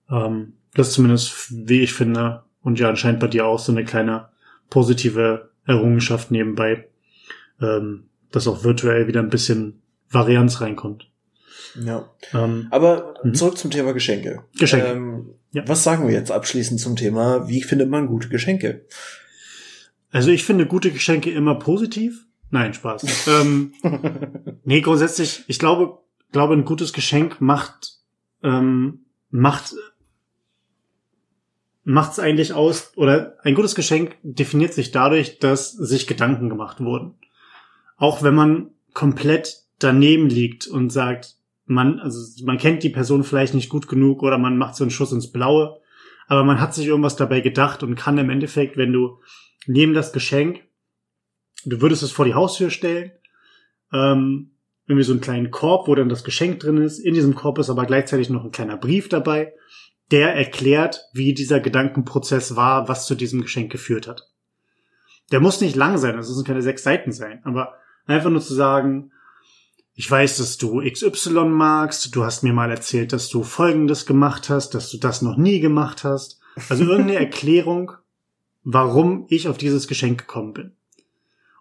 Ähm, das zumindest, wie ich finde, und ja anscheinend bei dir auch so eine kleine positive Errungenschaft nebenbei, ähm, dass auch virtuell wieder ein bisschen Varianz reinkommt. Ja. Ähm, Aber mhm. zurück zum Thema Geschenke. Geschenke. Ähm, ja. Was sagen wir jetzt abschließend zum Thema, wie findet man gute Geschenke? Also ich finde gute Geschenke immer positiv. Nein, Spaß. [LAUGHS] ähm, nee, grundsätzlich, ich glaube, glaube, ein gutes Geschenk macht, ähm, macht, macht's eigentlich aus, oder ein gutes Geschenk definiert sich dadurch, dass sich Gedanken gemacht wurden. Auch wenn man komplett daneben liegt und sagt, man, also man kennt die Person vielleicht nicht gut genug oder man macht so einen Schuss ins Blaue, aber man hat sich irgendwas dabei gedacht und kann im Endeffekt, wenn du neben das Geschenk, du würdest es vor die Haustür stellen, ähm, irgendwie so einen kleinen Korb, wo dann das Geschenk drin ist. In diesem Korb ist aber gleichzeitig noch ein kleiner Brief dabei, der erklärt, wie dieser Gedankenprozess war, was zu diesem Geschenk geführt hat. Der muss nicht lang sein, das müssen keine sechs Seiten sein, aber einfach nur zu sagen, ich weiß, dass du XY magst, du hast mir mal erzählt, dass du Folgendes gemacht hast, dass du das noch nie gemacht hast. Also irgendeine [LAUGHS] Erklärung, warum ich auf dieses Geschenk gekommen bin.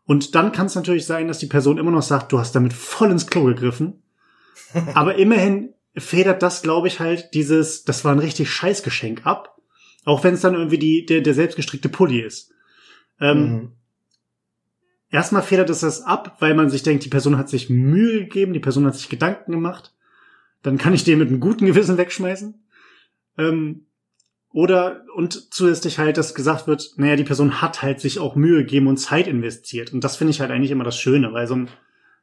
Und dann kann es natürlich sein, dass die Person immer noch sagt, du hast damit voll ins Klo gegriffen. Aber immerhin federt das, glaube ich, halt dieses, das war ein richtig scheiß Geschenk ab. Auch wenn es dann irgendwie die, der, der selbstgestrickte Pulli ist. Ähm, mhm erstmal federt es das ab, weil man sich denkt, die Person hat sich Mühe gegeben, die Person hat sich Gedanken gemacht. Dann kann ich den mit einem guten Gewissen wegschmeißen. Ähm, oder, und zusätzlich halt, dass gesagt wird, naja, die Person hat halt sich auch Mühe gegeben und Zeit investiert. Und das finde ich halt eigentlich immer das Schöne, weil so ein,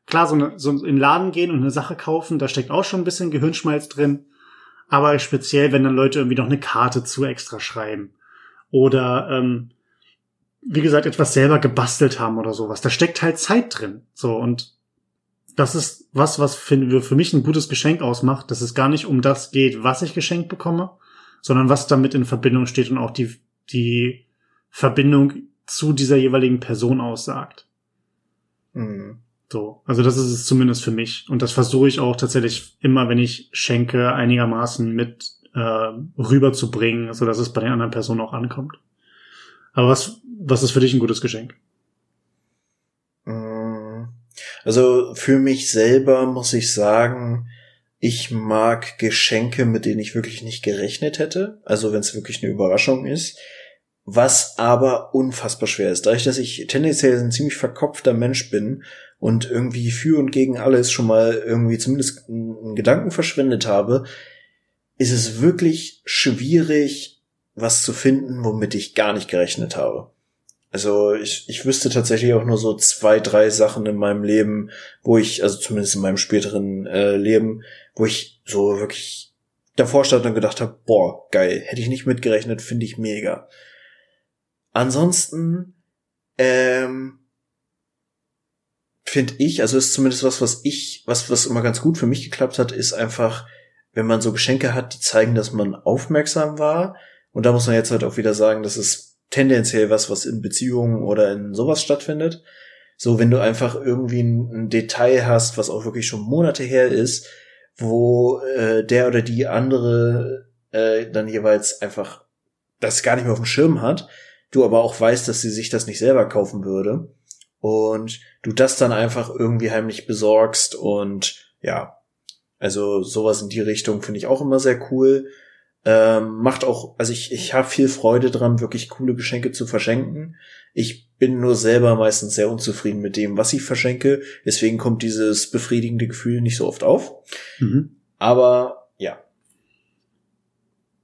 klar, so, eine, so in den Laden gehen und eine Sache kaufen, da steckt auch schon ein bisschen Gehirnschmalz drin. Aber speziell, wenn dann Leute irgendwie noch eine Karte zu extra schreiben. Oder ähm, wie gesagt, etwas selber gebastelt haben oder sowas. Da steckt halt Zeit drin. So, und das ist was, was für, für mich ein gutes Geschenk ausmacht, dass es gar nicht um das geht, was ich geschenkt bekomme, sondern was damit in Verbindung steht und auch die, die Verbindung zu dieser jeweiligen Person aussagt. Mhm. So, also das ist es zumindest für mich. Und das versuche ich auch tatsächlich immer, wenn ich schenke, einigermaßen mit äh, rüberzubringen, so dass es bei den anderen Personen auch ankommt. Aber was, was ist für dich ein gutes Geschenk? Mm. Also für mich selber muss ich sagen, ich mag Geschenke, mit denen ich wirklich nicht gerechnet hätte. Also wenn es wirklich eine Überraschung ist. Was aber unfassbar schwer ist. Dadurch, dass ich tendenziell ein ziemlich verkopfter Mensch bin und irgendwie für und gegen alles schon mal irgendwie zumindest einen Gedanken verschwendet habe, ist es wirklich schwierig, was zu finden, womit ich gar nicht gerechnet habe. Also ich, ich wüsste tatsächlich auch nur so zwei, drei Sachen in meinem Leben, wo ich, also zumindest in meinem späteren äh, Leben, wo ich so wirklich davor stand und gedacht habe, boah, geil, hätte ich nicht mitgerechnet, finde ich mega. Ansonsten, ähm, finde ich, also ist zumindest was, was ich, was, was immer ganz gut für mich geklappt hat, ist einfach, wenn man so Geschenke hat, die zeigen, dass man aufmerksam war, und da muss man jetzt halt auch wieder sagen, das ist tendenziell was, was in Beziehungen oder in sowas stattfindet. So, wenn du einfach irgendwie ein, Detail hast, was auch wirklich schon Monate her ist, wo äh, der oder die andere äh, dann jeweils einfach das gar nicht mehr auf dem Schirm hat, du aber auch weißt, dass sie sich das nicht selber kaufen würde und du das dann einfach irgendwie heimlich besorgst und ja, also sowas in die Richtung finde ich auch immer sehr cool. Ähm, macht auch, also ich, ich habe viel Freude dran, wirklich coole Geschenke zu verschenken. Ich bin nur selber meistens sehr unzufrieden mit dem, was ich verschenke. Deswegen kommt dieses befriedigende Gefühl nicht so oft auf. Mhm. Aber ja.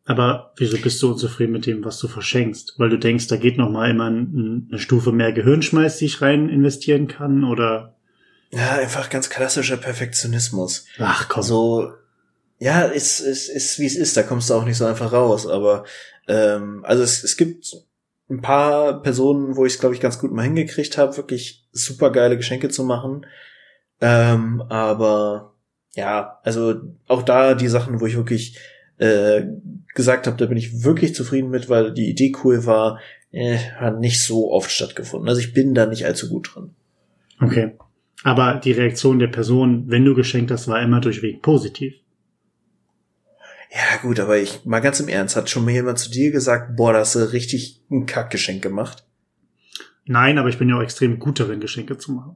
Aber wieso bist du unzufrieden mit dem, was du verschenkst? Weil du denkst, da geht noch mal immer eine Stufe mehr Gehirnschmeiß, die ich rein investieren kann, oder? Ja, einfach ganz klassischer Perfektionismus. Ach komm. So, ja, ist, ist, ist wie es ist, da kommst du auch nicht so einfach raus, aber ähm, also es, es gibt ein paar Personen, wo ich es, glaube ich, ganz gut mal hingekriegt habe, wirklich super geile Geschenke zu machen. Ähm, aber ja, also auch da die Sachen, wo ich wirklich äh, gesagt habe, da bin ich wirklich zufrieden mit, weil die Idee cool war, äh, hat nicht so oft stattgefunden. Also ich bin da nicht allzu gut drin. Okay. Aber die Reaktion der Person, wenn du geschenkt hast, war immer durchweg positiv. Ja, gut, aber ich, mal ganz im Ernst, hat schon mal jemand zu dir gesagt, boah, da hast du richtig ein Kackgeschenk gemacht? Nein, aber ich bin ja auch extrem gut darin, Geschenke zu machen.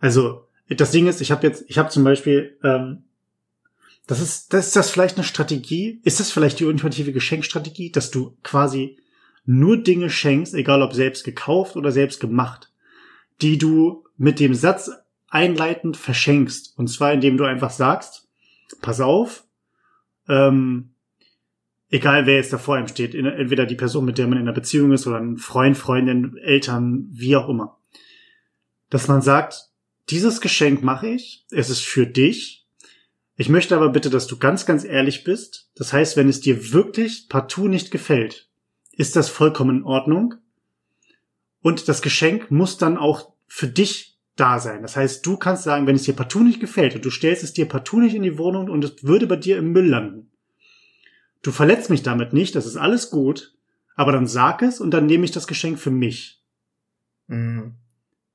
Also, das Ding ist, ich habe jetzt, ich habe zum Beispiel, ähm, das ist, das ist das vielleicht eine Strategie? Ist das vielleicht die ultimative Geschenkstrategie, dass du quasi nur Dinge schenkst, egal ob selbst gekauft oder selbst gemacht, die du mit dem Satz einleitend verschenkst. Und zwar indem du einfach sagst, pass auf, ähm, egal wer jetzt da vor ihm steht, entweder die Person, mit der man in einer Beziehung ist oder ein Freund, Freundin, Eltern, wie auch immer. Dass man sagt, dieses Geschenk mache ich, es ist für dich, Ich möchte aber bitte, dass du ganz, ganz ehrlich bist. Das heißt, wenn es dir wirklich partout nicht gefällt, ist das vollkommen in Ordnung. Und das Geschenk muss dann auch für dich da sein. Das heißt, du kannst sagen, wenn es dir partout nicht gefällt und du stellst es dir partout nicht in die Wohnung und es würde bei dir im Müll landen. Du verletzt mich damit nicht, das ist alles gut, aber dann sag es und dann nehme ich das Geschenk für mich. Mhm.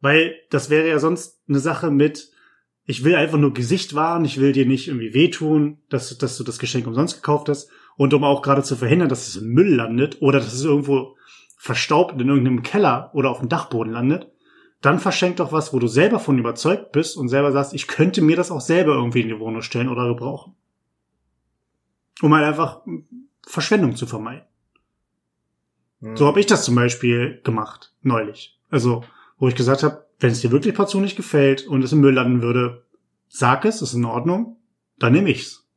Weil das wäre ja sonst eine Sache mit, ich will einfach nur Gesicht wahren, ich will dir nicht irgendwie wehtun, dass, dass du das Geschenk umsonst gekauft hast. Und um auch gerade zu verhindern, dass es im Müll landet oder dass es irgendwo verstaubt in irgendeinem Keller oder auf dem Dachboden landet, dann verschenk doch was, wo du selber von überzeugt bist und selber sagst, ich könnte mir das auch selber irgendwie in die Wohnung stellen oder gebrauchen. Um halt einfach Verschwendung zu vermeiden. Mhm. So habe ich das zum Beispiel gemacht, neulich. Also, wo ich gesagt habe, wenn es dir wirklich partout nicht gefällt und es im Müll landen würde, sag es, ist in Ordnung, dann nehme ich's.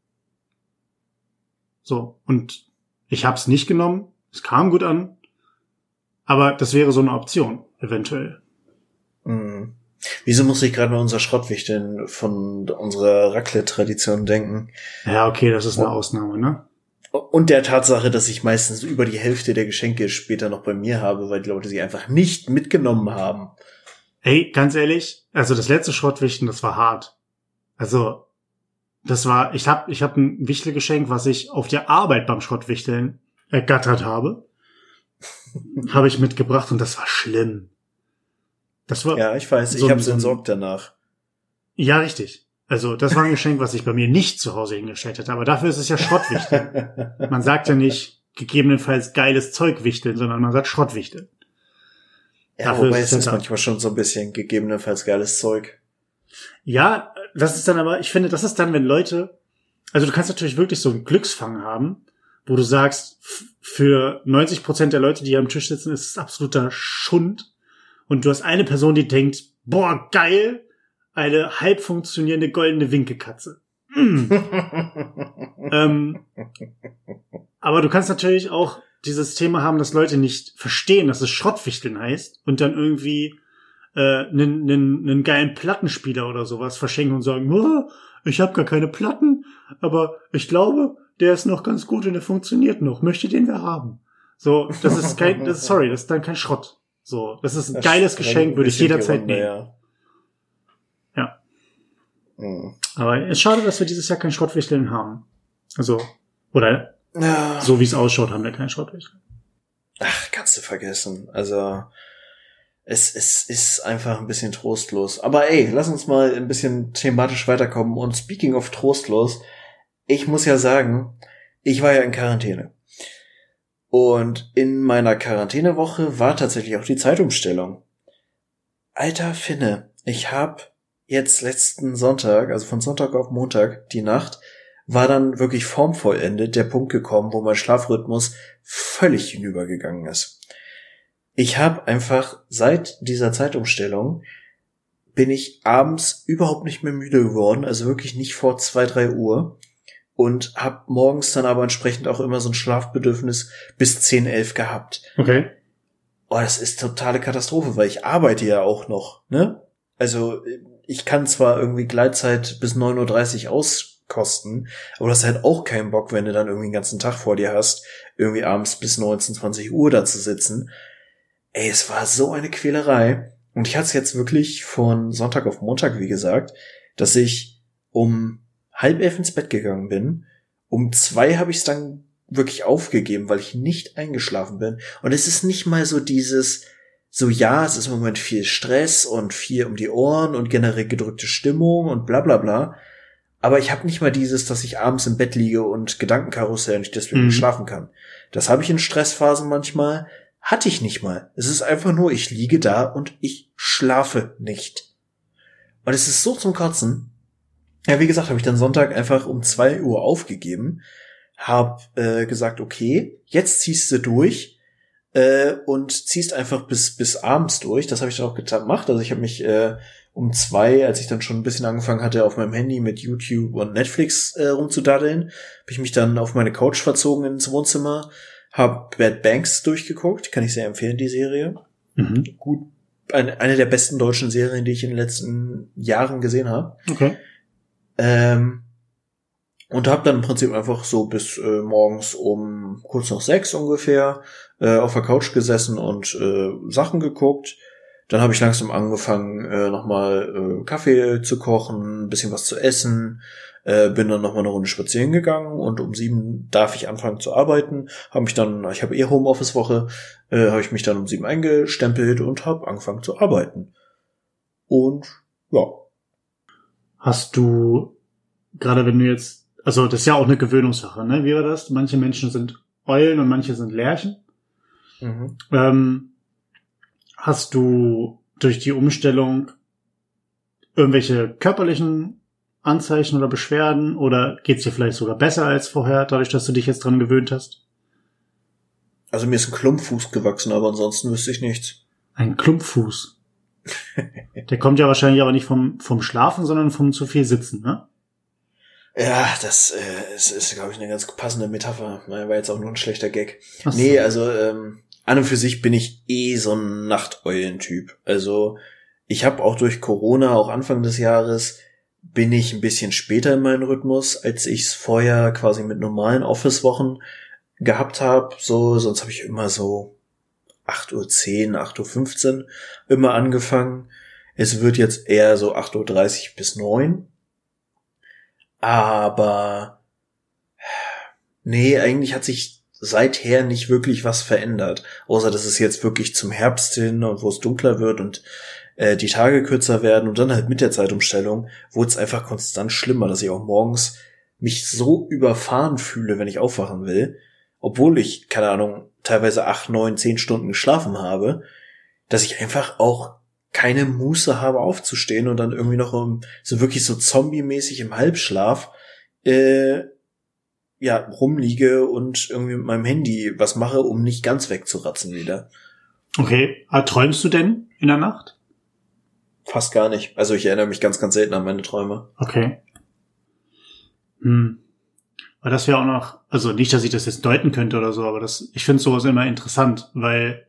So, und ich hab's nicht genommen, es kam gut an, aber das wäre so eine Option, eventuell. Wieso muss ich gerade an unser Schrottwichteln von unserer Raclette-Tradition denken? Ja, okay, das ist eine Ausnahme, ne? Und der Tatsache, dass ich meistens über die Hälfte der Geschenke später noch bei mir habe, weil die Leute sie einfach nicht mitgenommen haben. Ey, ganz ehrlich, also das letzte Schrottwichten, das war hart. Also, das war, ich hab, ich hab ein Wichtelgeschenk, was ich auf der Arbeit beim Schrottwichteln ergattert habe. [LAUGHS] habe ich mitgebracht und das war schlimm. Das war, Ja, ich weiß, So ich habe so ein- entsorgt danach. ja, richtig. Also, das war ein Geschenk, was ich bei mir nicht zu Hause hingestellt hätte, aber dafür ist es ja Schrottwichteln. [LAUGHS] Man sagt ja nicht gegebenenfalls geiles Zeug wichteln, sondern man sagt Schrottwichteln. Ja, Dafür wobei ist es es ist manchmal schon so ein bisschen gegebenenfalls geiles Zeug. Ja, das ist dann aber, ich finde, das ist dann, wenn Leute, also du kannst natürlich wirklich so einen Glücksfang haben, wo du sagst, für 90 Prozent der Leute, die hier am Tisch sitzen, ist es absoluter Schund. Und du hast eine Person, die denkt, boah, geil, eine halb funktionierende goldene Winkekatze. Mm. [LAUGHS] ähm, aber du kannst natürlich auch dieses Thema haben, dass Leute nicht verstehen, dass es Schrottwichteln heißt und dann irgendwie äh, einen, einen, einen geilen Plattenspieler oder sowas verschenken und sagen, oh, ich habe gar keine Platten, aber ich glaube, der ist noch ganz gut und der funktioniert noch. Möchte den wer haben? So, das ist kein, das ist, sorry, das ist dann kein Schrott. So, das ist ein Das geiles Geschenk, würde ich jederzeit Runde, nehmen. Ja. Ja. Mhm. Aber es ist schade, dass wir dieses Jahr kein Schrottwichteln haben. Also, oder Ja. so wie es ausschaut, haben wir kein Schrottwichteln. Ach, kannst du vergessen. Also, es, es ist einfach ein bisschen trostlos. Aber ey, lass uns mal ein bisschen thematisch weiterkommen. Und speaking of trostlos, ich muss ja sagen, ich war ja in Quarantäne. Und in meiner Quarantänewoche war tatsächlich auch die Zeitumstellung. Alter Finne, ich hab jetzt letzten Sonntag, also von Sonntag auf Montag, die Nacht, war dann wirklich formvollendet der Punkt gekommen, wo mein Schlafrhythmus völlig hinübergegangen ist. Ich habe einfach seit dieser Zeitumstellung bin ich abends überhaupt nicht mehr müde geworden, also wirklich nicht vor zwei drei Uhr und habe morgens dann aber entsprechend auch immer so ein Schlafbedürfnis bis 10, 11 gehabt. Okay. Oh, das ist totale Katastrophe, weil ich arbeite ja auch noch, ne? Also ich kann zwar irgendwie Gleitzeit bis 9.30 Uhr auskosten, aber das ist halt auch keinen Bock, wenn du dann irgendwie den ganzen Tag vor dir hast, irgendwie abends bis 19, 20 Uhr da zu sitzen. Ey, es war so eine Quälerei. Und ich hatte es jetzt wirklich von Sonntag auf Montag, wie gesagt, dass ich um halb elf ins Bett gegangen bin. Um zwei habe ich es dann wirklich aufgegeben, weil ich nicht eingeschlafen bin. Und es ist nicht mal so dieses, so ja, es ist im Moment viel Stress und viel um die Ohren und generell gedrückte Stimmung und bla bla bla. Aber ich habe nicht mal dieses, dass ich abends im Bett liege und Gedankenkarussell und ich deswegen Mhm. nicht schlafen kann. Das habe ich in Stressphasen manchmal, hatte ich nicht mal. Es ist einfach nur, ich liege da und ich schlafe nicht. Und es ist so zum Kotzen. Ja, wie gesagt, habe ich dann Sonntag einfach um zwei Uhr aufgegeben, hab äh, gesagt, okay, jetzt ziehst du durch äh, und ziehst einfach bis bis abends durch. Das habe ich dann auch getan, gemacht. Also ich habe mich äh, um zwei, als ich dann schon ein bisschen angefangen hatte, auf meinem Handy mit YouTube und Netflix äh, rumzudaddeln, habe ich mich dann auf meine Couch verzogen ins Wohnzimmer, hab Bad Banks durchgeguckt, kann ich sehr empfehlen, die Serie. Mhm. Gut, eine, eine der besten deutschen Serien, die ich in den letzten Jahren gesehen habe. Okay. Ähm, und habe dann im Prinzip einfach so bis äh, morgens um kurz nach sechs ungefähr äh, auf der Couch gesessen und äh, Sachen geguckt. Dann habe ich langsam angefangen, äh, nochmal äh, Kaffee zu kochen, ein bisschen was zu essen, äh, bin dann nochmal eine Runde spazieren gegangen und um sieben darf ich anfangen zu arbeiten. Habe mich dann, ich habe eh Homeoffice-Woche, äh, habe ich mich dann um sieben eingestempelt und habe angefangen zu arbeiten. Und ja. Hast du, gerade wenn du jetzt, also das ist ja auch eine Gewöhnungssache, ne? Wie war das? Manche Menschen sind Eulen und manche sind Lerchen. Mhm. Ähm, hast du durch die Umstellung irgendwelche körperlichen Anzeichen oder Beschwerden oder geht's dir vielleicht sogar besser als vorher, dadurch, dass du dich jetzt dran gewöhnt hast? Also mir ist ein Klumpfuß gewachsen, aber ansonsten wüsste ich nichts. Ein Klumpfuß. Der kommt ja wahrscheinlich aber nicht vom, vom Schlafen, sondern vom zu viel Sitzen, ne? Ja, das äh, ist, ist glaube ich, eine ganz passende Metapher. War jetzt auch nur ein schlechter Gag. So. Nee, also ähm, an und für sich bin ich eh so ein Nachteulentyp. Also ich habe auch durch Corona, auch Anfang des Jahres, bin ich ein bisschen später in meinen Rhythmus, als ich es vorher quasi mit normalen Office-Wochen gehabt habe. So, sonst habe ich immer so 8.10 Uhr, 8.15 Uhr immer angefangen. Es wird jetzt eher so 8.30 Uhr bis 9. Aber nee, eigentlich hat sich seither nicht wirklich was verändert. Außer dass es jetzt wirklich zum Herbst hin und wo es dunkler wird und äh, die Tage kürzer werden und dann halt mit der Zeitumstellung wurde es einfach konstant schlimmer, dass ich auch morgens mich so überfahren fühle, wenn ich aufwachen will, obwohl ich, keine Ahnung, teilweise acht, neun, zehn Stunden geschlafen habe, dass ich einfach auch keine Muße habe aufzustehen und dann irgendwie noch im, so wirklich so zombie-mäßig im Halbschlaf äh, ja rumliege und irgendwie mit meinem Handy was mache, um nicht ganz wegzuratzen wieder. Okay, Aber träumst du denn in der Nacht? Fast gar nicht. Also ich erinnere mich ganz, ganz selten an meine Träume. Okay. Hm. Aber das wäre auch noch, also nicht, dass ich das jetzt deuten könnte oder so, aber das, ich finde sowas immer interessant, weil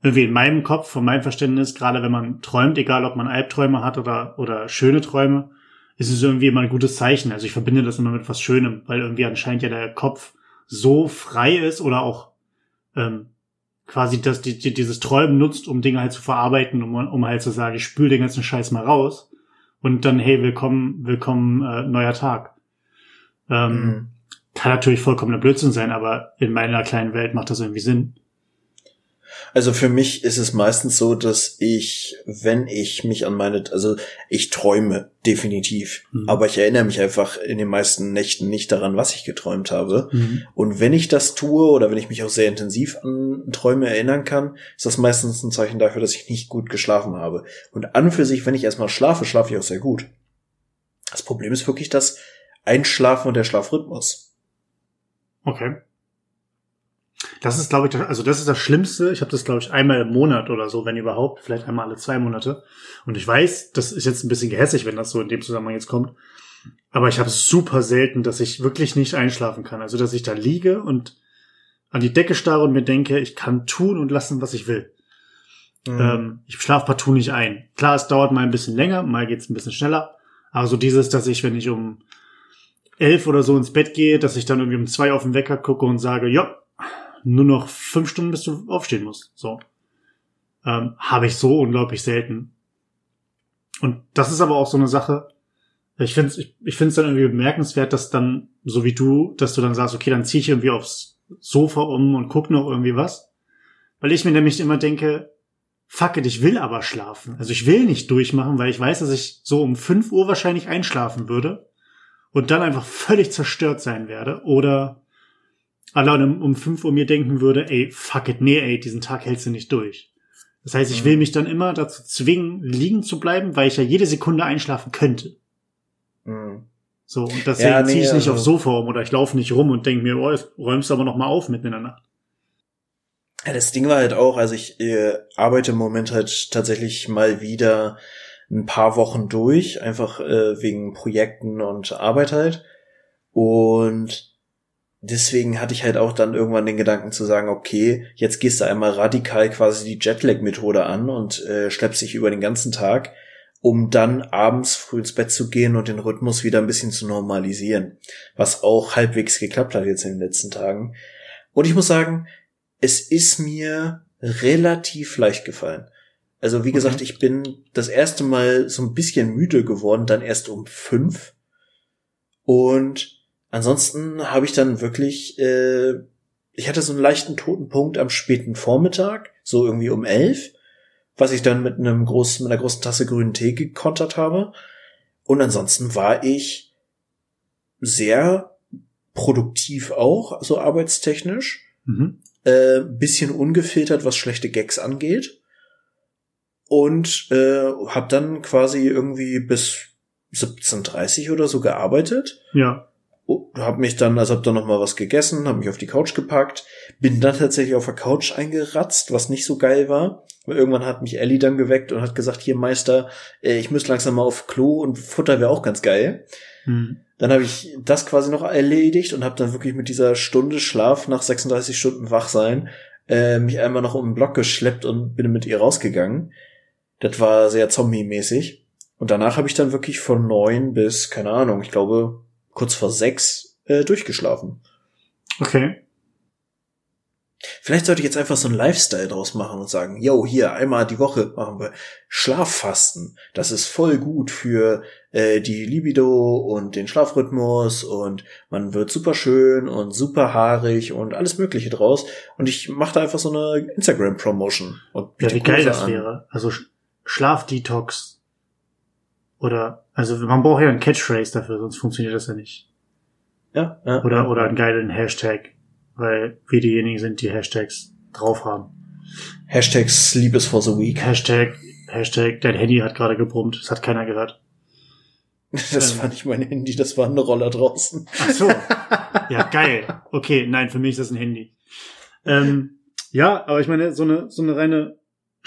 irgendwie in meinem Kopf, von meinem Verständnis, gerade wenn man träumt, egal ob man Albträume hat oder, oder schöne Träume, ist es irgendwie immer ein gutes Zeichen. Also ich verbinde das immer mit was Schönem, weil irgendwie anscheinend ja der Kopf so frei ist oder auch ähm, quasi das, die, die, dieses Träumen nutzt, um Dinge halt zu verarbeiten, um, um halt zu sagen, ich spüle den ganzen Scheiß mal raus und dann, hey, willkommen, willkommen, äh, neuer Tag. Ähm, mhm. Kann natürlich vollkommener Blödsinn sein, aber in meiner kleinen Welt macht das irgendwie Sinn. Also für mich ist es meistens so, dass ich, wenn ich mich an meine, also ich träume definitiv, mhm. aber ich erinnere mich einfach in den meisten Nächten nicht daran, was ich geträumt habe. Mhm. Und wenn ich das tue oder wenn ich mich auch sehr intensiv an Träume erinnern kann, ist das meistens ein Zeichen dafür, dass ich nicht gut geschlafen habe. Und an und für sich, wenn ich erstmal schlafe, schlafe ich auch sehr gut. Das Problem ist wirklich das Einschlafen und der Schlafrhythmus. Okay. Das ist, glaube ich, also das ist das Schlimmste. Ich habe das, glaube ich, einmal im Monat oder so, wenn überhaupt, vielleicht einmal alle zwei Monate. Und ich weiß, das ist jetzt ein bisschen gehässig, wenn das so in dem Zusammenhang jetzt kommt. Aber ich habe super selten, dass ich wirklich nicht einschlafen kann. Also, dass ich da liege und an die Decke starre und mir denke, ich kann tun und lassen, was ich will. Mhm. Ähm, ich schlafe partout nicht ein. Klar, es dauert mal ein bisschen länger, mal geht's ein bisschen schneller. Aber so dieses, dass ich, wenn ich um elf oder so ins Bett gehe, dass ich dann irgendwie um zwei auf den Wecker gucke und sage, ja, nur noch fünf Stunden, bis du aufstehen musst. So. Ähm, Habe ich so unglaublich selten. Und das ist aber auch so eine Sache. Ich finde es ich, ich find's dann irgendwie bemerkenswert, dass dann, so wie du, dass du dann sagst, okay, dann ziehe ich irgendwie aufs Sofa um und guck noch irgendwie was. Weil ich mir nämlich immer denke, fuck it, ich will aber schlafen. Also ich will nicht durchmachen, weil ich weiß, dass ich so um fünf Uhr wahrscheinlich einschlafen würde und dann einfach völlig zerstört sein werde. Oder allein um, 5 Uhr mir denken würde, ey, fuck it, nee, ey, diesen Tag hältst du nicht durch. Das heißt, ich will mhm. mich dann immer dazu zwingen, liegen zu bleiben, weil ich ja jede Sekunde einschlafen könnte. Mhm. So, und deswegen ja, nee, ziehe ich nicht also aufs Sofa um oder ich laufe nicht rum und denke mir, oh, jetzt räumst du aber noch mal auf mitten in der Nacht. Ja, das Ding war halt auch, also ich äh, arbeite im Moment halt tatsächlich mal wieder ein paar Wochen durch, einfach äh, wegen Projekten und Arbeit halt. Und deswegen hatte ich halt auch dann irgendwann den Gedanken zu sagen, okay, jetzt gehst du einmal radikal quasi die Jetlag-Methode an und äh, schleppst dich über den ganzen Tag um dann abends früh ins Bett zu gehen und den Rhythmus wieder ein bisschen zu normalisieren, was auch halbwegs geklappt hat jetzt in den letzten Tagen. Und ich muss sagen, es ist mir relativ leicht gefallen. Also wie gesagt, ich bin das erste Mal so ein bisschen müde geworden, dann erst um fünf. Und ansonsten habe ich dann wirklich, äh, ich hatte so einen leichten toten Punkt am späten Vormittag, so irgendwie um elf, was ich dann mit einem großen, mit einer großen Tasse grünen Tee gekontert habe. Und ansonsten war ich sehr produktiv auch, so arbeitstechnisch. Mhm. Äh, bisschen ungefiltert, was schlechte Gags angeht und äh, habe dann quasi irgendwie bis 17:30 oder so gearbeitet. Ja. Hab mich dann, also hab dann noch mal was gegessen, hab mich auf die Couch gepackt, bin dann tatsächlich auf der Couch eingeratzt, was nicht so geil war. Weil irgendwann hat mich Ellie dann geweckt und hat gesagt, hier Meister, äh, ich muss langsam mal auf Klo und Futter wäre auch ganz geil. Hm. Dann habe ich das quasi noch erledigt und habe dann wirklich mit dieser Stunde Schlaf nach 36 Stunden Wachsein äh, mich einmal noch um den Block geschleppt und bin mit ihr rausgegangen. Das war sehr zombie-mäßig. Und danach habe ich dann wirklich von neun bis, keine Ahnung, ich glaube, kurz vor sechs äh, durchgeschlafen. Okay. Vielleicht sollte ich jetzt einfach so ein Lifestyle draus machen und sagen, yo, hier, einmal die Woche machen wir Schlaffasten. Das ist voll gut für äh, die Libido und den Schlafrhythmus und man wird super schön und super haarig und alles mögliche draus. Und ich mache da einfach so eine Instagram-Promotion. Ja, wie geil das an. wäre. Also Schlafdetox. Oder, also man braucht ja einen Catchphrase dafür, sonst funktioniert das ja nicht. Ja. ja oder, oder einen geilen Hashtag, weil wir diejenigen sind, die Hashtags drauf haben. Hashtag Sleep is for the Week. Hashtag, Hashtag, dein Handy hat gerade gebrummt, das hat keiner gehört. [LAUGHS] Das ähm. war nicht mein Handy, das war eine Roller draußen. Ach so. [LAUGHS] Ja, geil. Okay, nein, für mich ist das ein Handy. Ähm, ja, aber ich meine, so eine, so eine reine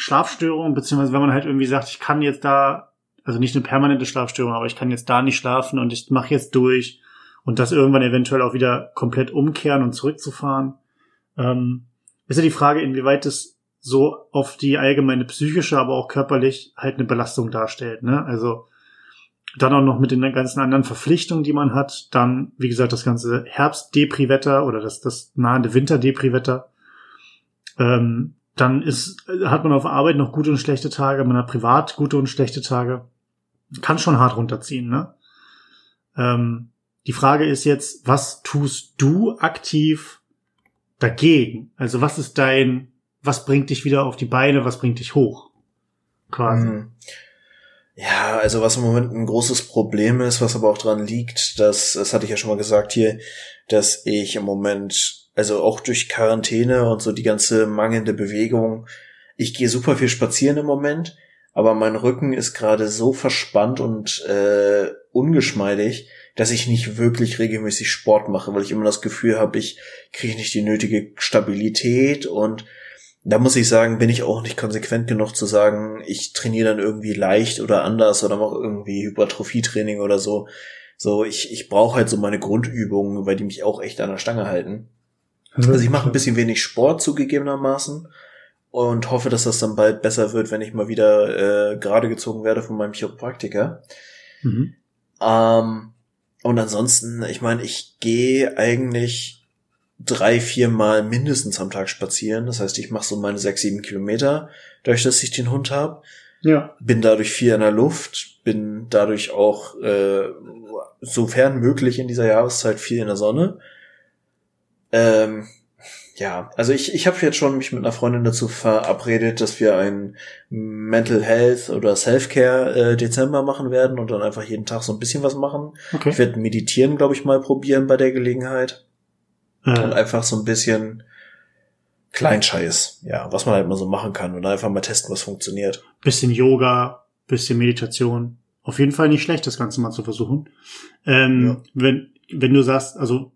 Schlafstörung, beziehungsweise wenn man halt irgendwie sagt, ich kann jetzt da, also nicht eine permanente Schlafstörung, aber ich kann jetzt da nicht schlafen und ich mache jetzt durch und das irgendwann eventuell auch wieder komplett umkehren und zurückzufahren. Ähm, ist ja die Frage, inwieweit es so auf die allgemeine psychische, aber auch körperlich halt eine Belastung darstellt. Ne? Also dann auch noch mit den ganzen anderen Verpflichtungen, die man hat. Dann, wie gesagt, das ganze Herbst-Depri-Wetter oder das, das nahende Winter-Depri-Wetter. Ähm, dann ist, hat man auf Arbeit noch gute und schlechte Tage, man hat privat gute und schlechte Tage. Kann schon hart runterziehen, ne? Ähm, die Frage ist jetzt, was tust du aktiv dagegen? Also was ist dein, was bringt dich wieder auf die Beine, was bringt dich hoch? Quasi. Hm. Ja, also was im Moment ein großes Problem ist, was aber auch dran liegt, dass, das hatte ich ja schon mal gesagt hier, dass ich im Moment also auch durch Quarantäne und so die ganze mangelnde Bewegung. Ich gehe super viel spazieren im Moment, aber mein Rücken ist gerade so verspannt und äh, ungeschmeidig, dass ich nicht wirklich regelmäßig Sport mache, weil ich immer das Gefühl habe, ich kriege nicht die nötige Stabilität und da muss ich sagen, bin ich auch nicht konsequent genug zu sagen, ich trainiere dann irgendwie leicht oder anders oder mache irgendwie Hypertrophietraining oder so. So, ich, ich brauche halt so meine Grundübungen, weil die mich auch echt an der Stange halten. Also ich mache ein bisschen wenig Sport zugegebenermaßen und hoffe, dass das dann bald besser wird, wenn ich mal wieder äh, gerade gezogen werde von meinem Chiropraktiker. Mhm. Ähm, und ansonsten, ich meine, ich gehe eigentlich drei, vier Mal mindestens am Tag spazieren. Das heißt, ich mache so meine sechs, sieben Kilometer, dadurch, dass ich den Hund habe. Ja. Bin dadurch viel in der Luft, bin dadurch auch, äh, sofern möglich in dieser Jahreszeit viel in der Sonne. Ähm, ja, also ich, ich habe jetzt schon mich mit einer Freundin dazu verabredet, dass wir ein Mental Health oder Self-Care äh, Dezember machen werden und dann einfach jeden Tag so ein bisschen was machen. Okay. Ich werde meditieren, glaube ich, mal probieren bei der Gelegenheit. Mhm. Und einfach so ein bisschen Kleinscheiß, ja, was man halt mal so machen kann und einfach mal testen, was funktioniert. Bisschen Yoga, bisschen Meditation. Auf jeden Fall nicht schlecht, das Ganze mal zu versuchen. Ähm, ja. wenn, wenn du sagst, also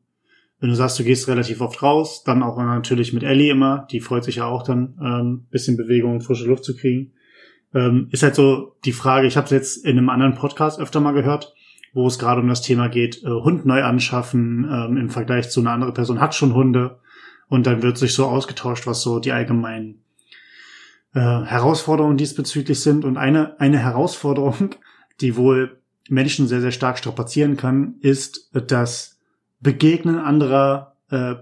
wenn du sagst, du gehst relativ oft raus, dann auch natürlich mit Ellie immer, die freut sich ja auch dann, ähm, bisschen Bewegung und frische Luft zu kriegen. Ähm, ist halt so die Frage, ich habe es jetzt in einem anderen Podcast öfter mal gehört, wo es gerade um das Thema geht, äh, Hund neu anschaffen ähm, im Vergleich zu einer anderen Person hat schon Hunde und dann wird sich so ausgetauscht, was so die allgemeinen äh, Herausforderungen diesbezüglich sind. Und eine, eine Herausforderung, die wohl Menschen sehr, sehr stark strapazieren kann, ist das Begegnen anderer äh,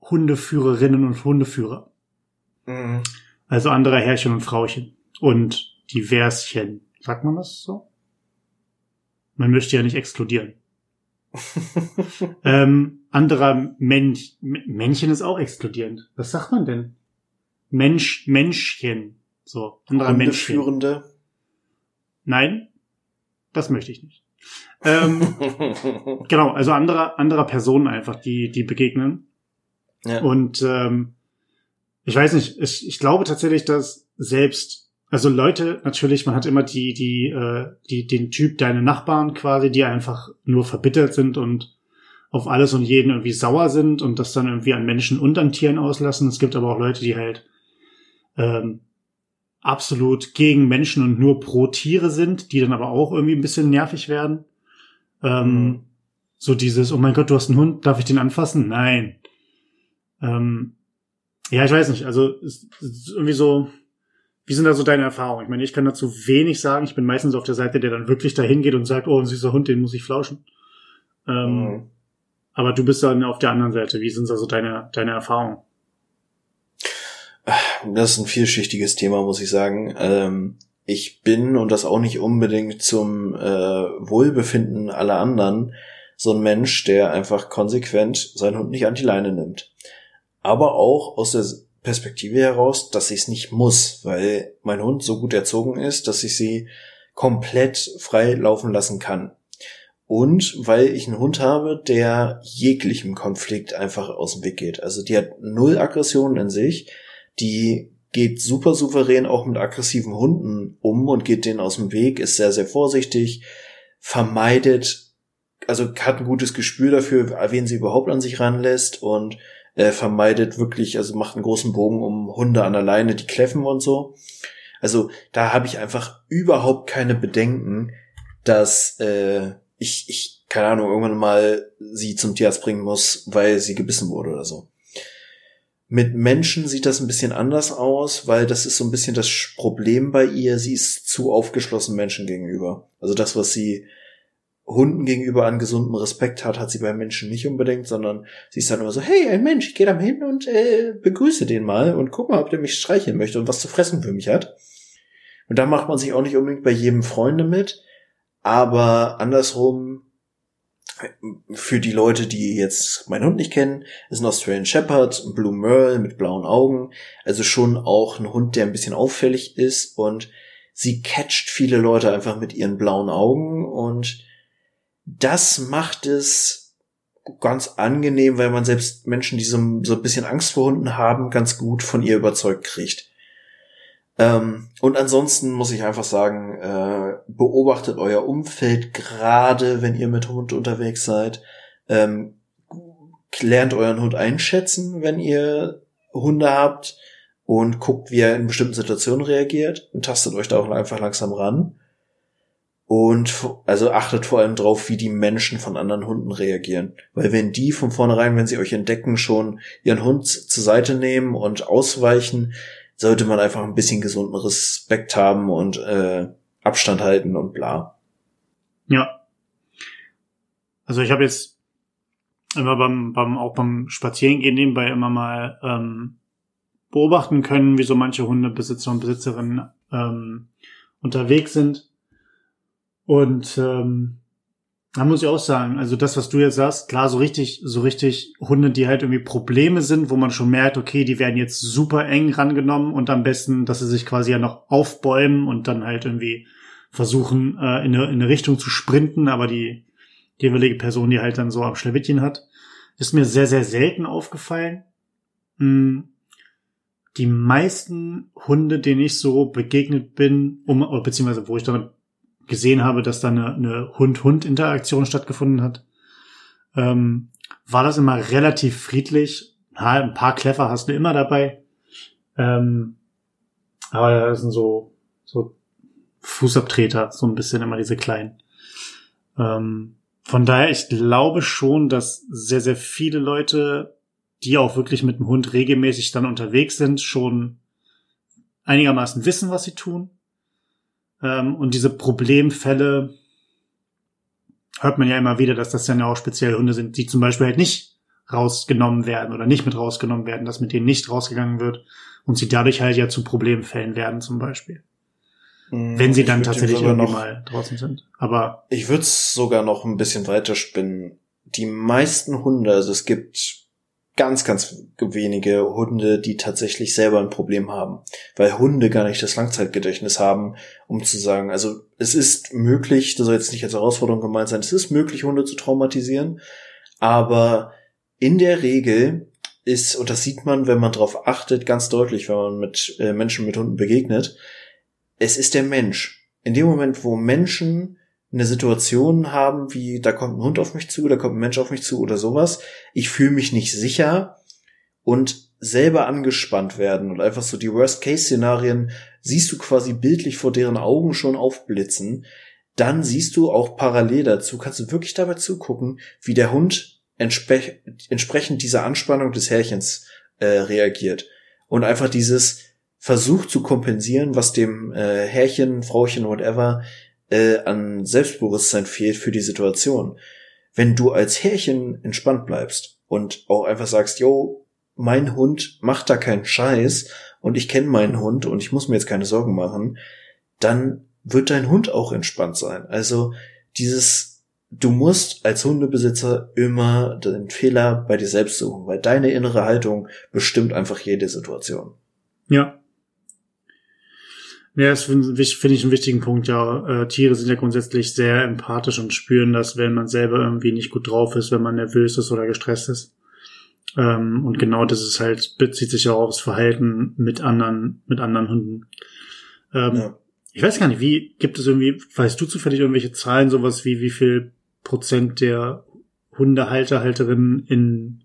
Hundeführerinnen und Hundeführer. Mhm. Also anderer Herrchen und Frauchen und Diverschen. Sagt man das so? Man möchte ja nicht exkludieren. [LAUGHS] ähm, anderer Mensch, Männchen ist auch exkludierend. Was sagt man denn? Mensch, Menschchen. So, anderer Menschchen. Nein, das möchte ich nicht. Ähm, [LAUGHS] genau, also anderer, anderer Personen einfach, die, die begegnen. Ja. Und ähm, ich weiß nicht, ich, ich glaube tatsächlich, dass selbst, also Leute, natürlich, man hat immer die, die, äh, die, den Typ, deine Nachbarn quasi, die einfach nur verbittert sind und auf alles und jeden irgendwie sauer sind und das dann irgendwie an Menschen und an Tieren auslassen. Es gibt aber auch Leute, die halt ähm, absolut gegen Menschen und nur pro Tiere sind, die dann aber auch irgendwie ein bisschen nervig werden. Ähm, mhm. So dieses, oh mein Gott, du hast einen Hund, darf ich den anfassen? Nein. Ähm, ja, ich weiß nicht. Also es ist irgendwie so, wie sind da so deine Erfahrungen? Ich meine, ich kann dazu wenig sagen. Ich bin meistens auf der Seite, der dann wirklich dahin geht und sagt, oh, ein süßer Hund, den muss ich flauschen. Ähm, mhm. Aber du bist dann auf der anderen Seite. Wie sind da so deine, deine Erfahrungen? Das ist ein vielschichtiges Thema, muss ich sagen. Ähm, ich bin, und das auch nicht unbedingt zum äh, Wohlbefinden aller anderen, so ein Mensch, der einfach konsequent seinen Hund nicht an die Leine nimmt. Aber auch aus der Perspektive heraus, dass ich es nicht muss, weil mein Hund so gut erzogen ist, dass ich sie komplett frei laufen lassen kann. Und weil ich einen Hund habe, der jeglichem Konflikt einfach aus dem Weg geht. Also die hat null Aggressionen in sich, die geht super souverän auch mit aggressiven Hunden um und geht denen aus dem Weg, ist sehr, sehr vorsichtig, vermeidet, also hat ein gutes Gespür dafür, wen sie überhaupt an sich ranlässt und äh, vermeidet wirklich, also macht einen großen Bogen um Hunde an der Leine, die kläffen und so. Also da habe ich einfach überhaupt keine Bedenken, dass äh, ich, ich, keine Ahnung, irgendwann mal sie zum Tierarzt bringen muss, weil sie gebissen wurde oder so. Mit Menschen sieht das ein bisschen anders aus, weil das ist so ein bisschen das Problem bei ihr. Sie ist zu aufgeschlossen Menschen gegenüber. Also das, was sie Hunden gegenüber an gesundem Respekt hat, hat sie bei Menschen nicht unbedingt, sondern sie ist dann immer so, hey, ein Mensch, ich gehe da mal hin und äh, begrüße den mal und guck mal, ob der mich streicheln möchte und was zu fressen für mich hat. Und da macht man sich auch nicht unbedingt bei jedem Freunde mit, aber andersrum für die Leute, die jetzt meinen Hund nicht kennen, ist ein Australian Shepherd, ein Blue Merle mit blauen Augen. Also schon auch ein Hund, der ein bisschen auffällig ist und sie catcht viele Leute einfach mit ihren blauen Augen und das macht es ganz angenehm, weil man selbst Menschen, die so, so ein bisschen Angst vor Hunden haben, ganz gut von ihr überzeugt kriegt. Ähm, und ansonsten muss ich einfach sagen, äh, beobachtet euer Umfeld, gerade wenn ihr mit Hund unterwegs seid. Ähm, lernt euren Hund einschätzen, wenn ihr Hunde habt und guckt, wie er in bestimmten Situationen reagiert und tastet euch da auch einfach langsam ran. Und also achtet vor allem drauf, wie die Menschen von anderen Hunden reagieren. Weil wenn die von vornherein, wenn sie euch entdecken, schon ihren Hund zur Seite nehmen und ausweichen, sollte man einfach ein bisschen gesunden Respekt haben und äh, Abstand halten und bla. Ja. Also ich habe jetzt immer beim, beim auch beim Spazierengehen nebenbei immer mal ähm, beobachten können, wie so manche Hundebesitzer und Besitzerinnen ähm, unterwegs sind. Und ähm, da muss ich auch sagen, also das, was du jetzt sagst, klar, so richtig, so richtig Hunde, die halt irgendwie Probleme sind, wo man schon merkt, okay, die werden jetzt super eng rangenommen und am besten, dass sie sich quasi ja noch aufbäumen und dann halt irgendwie versuchen, äh, in, eine, in eine Richtung zu sprinten, aber die, die jeweilige Person, die halt dann so am Schlawittchen hat, ist mir sehr, sehr selten aufgefallen. Hm. Die meisten Hunde, denen ich so begegnet bin, um, beziehungsweise wo ich dann gesehen habe, dass da eine, eine Hund-Hund-Interaktion stattgefunden hat, ähm, war das immer relativ friedlich. Ha, ein paar Kleffer hast du immer dabei. Ähm, aber das sind so, so Fußabtreter, so ein bisschen immer diese kleinen. Ähm, von daher, ich glaube schon, dass sehr, sehr viele Leute, die auch wirklich mit dem Hund regelmäßig dann unterwegs sind, schon einigermaßen wissen, was sie tun. Ähm, und diese Problemfälle hört man ja immer wieder, dass das dann ja auch speziell Hunde sind, die zum Beispiel halt nicht rausgenommen werden oder nicht mit rausgenommen werden, dass mit denen nicht rausgegangen wird und sie dadurch halt ja zu Problemfällen werden zum Beispiel. Hm, Wenn sie dann tatsächlich irgendwie noch, mal draußen sind. Aber Ich würde es sogar noch ein bisschen weiter spinnen. Die meisten Hunde, also es gibt ganz, ganz wenige Hunde, die tatsächlich selber ein Problem haben, weil Hunde gar nicht das Langzeitgedächtnis haben, um zu sagen, also es ist möglich, das soll jetzt nicht als Herausforderung gemeint sein, es ist möglich, Hunde zu traumatisieren, aber in der Regel ist, und das sieht man, wenn man darauf achtet, ganz deutlich, wenn man mit äh, Menschen mit Hunden begegnet, es ist der Mensch. In dem Moment, wo Menschen eine Situation haben, wie da kommt ein Hund auf mich zu, da kommt ein Mensch auf mich zu oder sowas, ich fühle mich nicht sicher und selber angespannt werden und einfach so die Worst-Case-Szenarien siehst du quasi bildlich vor deren Augen schon aufblitzen, dann siehst du auch parallel dazu, kannst du wirklich dabei zugucken, wie der Hund entspre entsprechend dieser Anspannung des Härchens äh, reagiert. Und einfach dieses versucht zu kompensieren, was dem äh, Härchen, Frauchen, whatever äh, an Selbstbewusstsein fehlt für die Situation. Wenn du als Härchen entspannt bleibst und auch einfach sagst, yo, mein Hund macht da keinen Scheiß und ich kenne meinen Hund und ich muss mir jetzt keine Sorgen machen, dann wird dein Hund auch entspannt sein. Also dieses, du musst als Hundebesitzer immer den Fehler bei dir selbst suchen, weil deine innere Haltung bestimmt einfach jede Situation. ja. Ja, das finde find ich einen wichtigen Punkt, ja. Äh, Tiere sind ja grundsätzlich sehr empathisch und spüren das, wenn man selber irgendwie nicht gut drauf ist, wenn man nervös ist oder gestresst ist. Ähm, und genau das ist halt, bezieht sich auch aufs Verhalten mit anderen, mit anderen Hunden. Ähm, Ja. Ich weiß gar nicht, wie, gibt es irgendwie, weißt du zufällig irgendwelche Zahlen, sowas wie wie viel Prozent der Hundehalter, Halterinnen in,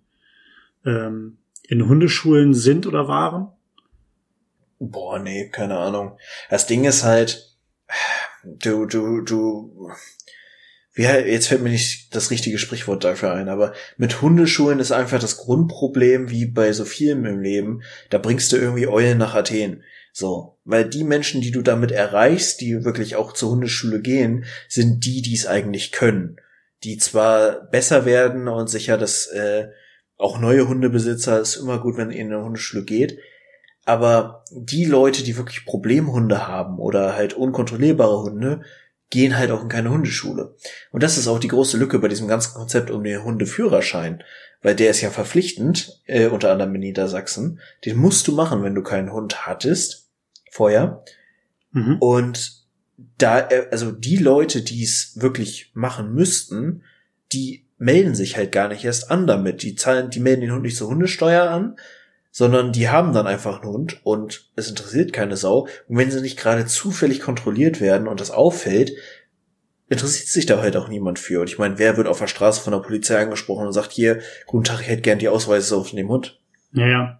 ähm, in Hundeschulen sind oder waren? Boah, nee, keine Ahnung. Das Ding ist halt, du, du, du, wie, jetzt fällt mir nicht das richtige Sprichwort dafür ein, aber mit Hundeschulen ist einfach das Grundproblem, wie bei so vielen im Leben, da bringst du irgendwie Eulen nach Athen. So, weil die Menschen, die du damit erreichst, die wirklich auch zur Hundeschule gehen, sind die, die es eigentlich können. Die zwar besser werden und sicher, dass äh, auch neue Hundebesitzer ist immer gut, wenn ihr in eine Hundeschule geht, aber die Leute, die wirklich Problemhunde haben oder halt unkontrollierbare Hunde, gehen halt auch in keine Hundeschule. Und das ist auch die große Lücke bei diesem ganzen Konzept um den Hundeführerschein, weil der ist ja verpflichtend, äh, unter anderem in Niedersachsen. Den musst du machen, wenn du keinen Hund hattest vorher. Mhm. Und da, äh, also die Leute, die es wirklich machen müssten, die melden sich halt gar nicht erst an damit. Die zahlen, die melden den Hund nicht zur Hundesteuer an, sondern die haben dann einfach einen Hund und es interessiert keine Sau. Und wenn sie nicht gerade zufällig kontrolliert werden und das auffällt, interessiert sich da halt auch niemand für. Und ich meine, wer wird auf der Straße von der Polizei angesprochen und sagt, hier, guten Tag, ich hätte gern die Ausweise auf dem Hund. Ja, ja.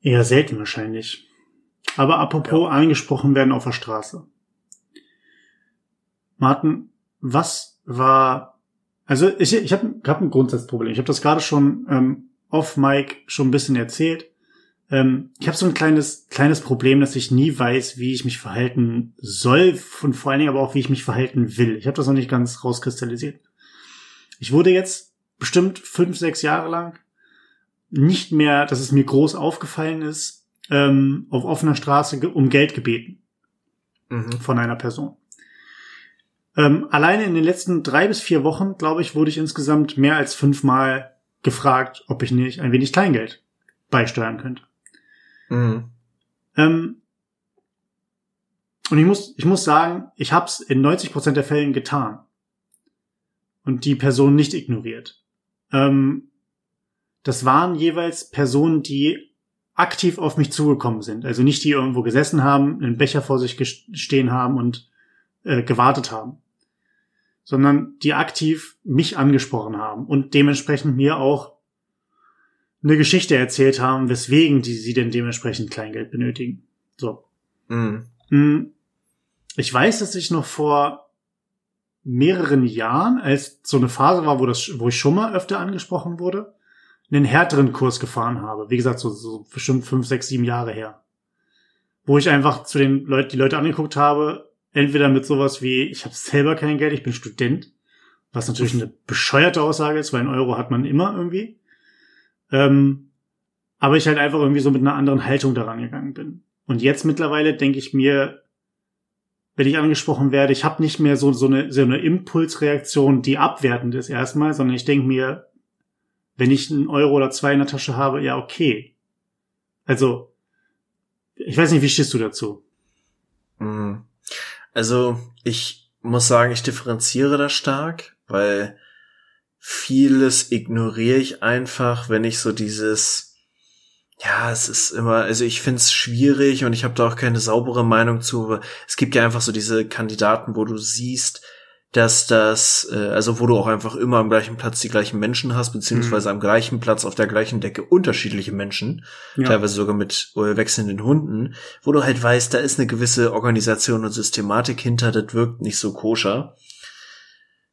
Eher selten wahrscheinlich. Aber apropos angesprochen werden auf der Straße. Martin, was war, also ich, ich habe hab ein Grundsatzproblem. Ich habe das gerade schon ähm, off Mic schon ein bisschen erzählt. Ähm, ich habe so ein kleines, kleines Problem, dass ich nie weiß, wie ich mich verhalten soll und vor allen Dingen aber auch, wie ich mich verhalten will. Ich habe das noch nicht ganz rauskristallisiert. Ich wurde jetzt bestimmt fünf, sechs Jahre lang nicht mehr, dass es mir groß aufgefallen ist, ähm, auf offener Straße um Geld gebeten von einer Person. Ähm, alleine in den letzten drei bis vier Wochen, glaube ich, wurde ich insgesamt mehr als fünfmal gefragt, ob ich nicht ein wenig Kleingeld beisteuern könnte. Mhm. Ähm, und ich muss, ich muss sagen, ich habe es in 90% der Fällen getan und die Person nicht ignoriert. Ähm, das waren jeweils Personen, die aktiv auf mich zugekommen sind. Also nicht die irgendwo gesessen haben, einen Becher vor sich stehen haben und äh, gewartet haben, sondern die aktiv mich angesprochen haben und dementsprechend mir auch eine Geschichte erzählt haben, weswegen die sie denn dementsprechend Kleingeld benötigen. So. Mhm. Mm, Ich weiß, dass ich noch vor mehreren Jahren, als so eine Phase war, wo das, wo ich schon mal öfter angesprochen wurde, einen härteren Kurs gefahren habe. Wie gesagt, so, so bestimmt fünf, sechs, sieben Jahre her. Wo ich einfach zu den Leuten, die Leute angeguckt habe, entweder mit sowas wie, ich habe selber kein Geld, ich bin Student, was natürlich eine bescheuerte Aussage ist, weil ein Euro hat man immer irgendwie. Ähm, aber ich halt einfach irgendwie so mit einer anderen Haltung daran gegangen bin. Und jetzt mittlerweile denke ich mir, wenn ich angesprochen werde, ich habe nicht mehr so, so, eine, so eine Impulsreaktion, die abwertend ist erstmal, sondern ich denke mir, wenn ich einen Euro oder zwei in der Tasche habe, ja, okay. Also, ich weiß nicht, wie stehst du dazu? Mhm. Also, ich muss sagen, ich differenziere da stark, weil vieles ignoriere ich einfach, wenn ich so dieses ja, es ist immer, also ich find's schwierig und ich habe da auch keine saubere Meinung zu, aber es gibt ja einfach so diese Kandidaten, wo du siehst, dass das, äh, also wo du auch einfach immer am gleichen Platz die gleichen Menschen hast, beziehungsweise mhm. am gleichen Platz auf der gleichen Decke unterschiedliche Menschen, ja. teilweise sogar mit äh, wechselnden Hunden, wo du halt weißt, da ist eine gewisse Organisation und Systematik hinter, das wirkt nicht so koscher.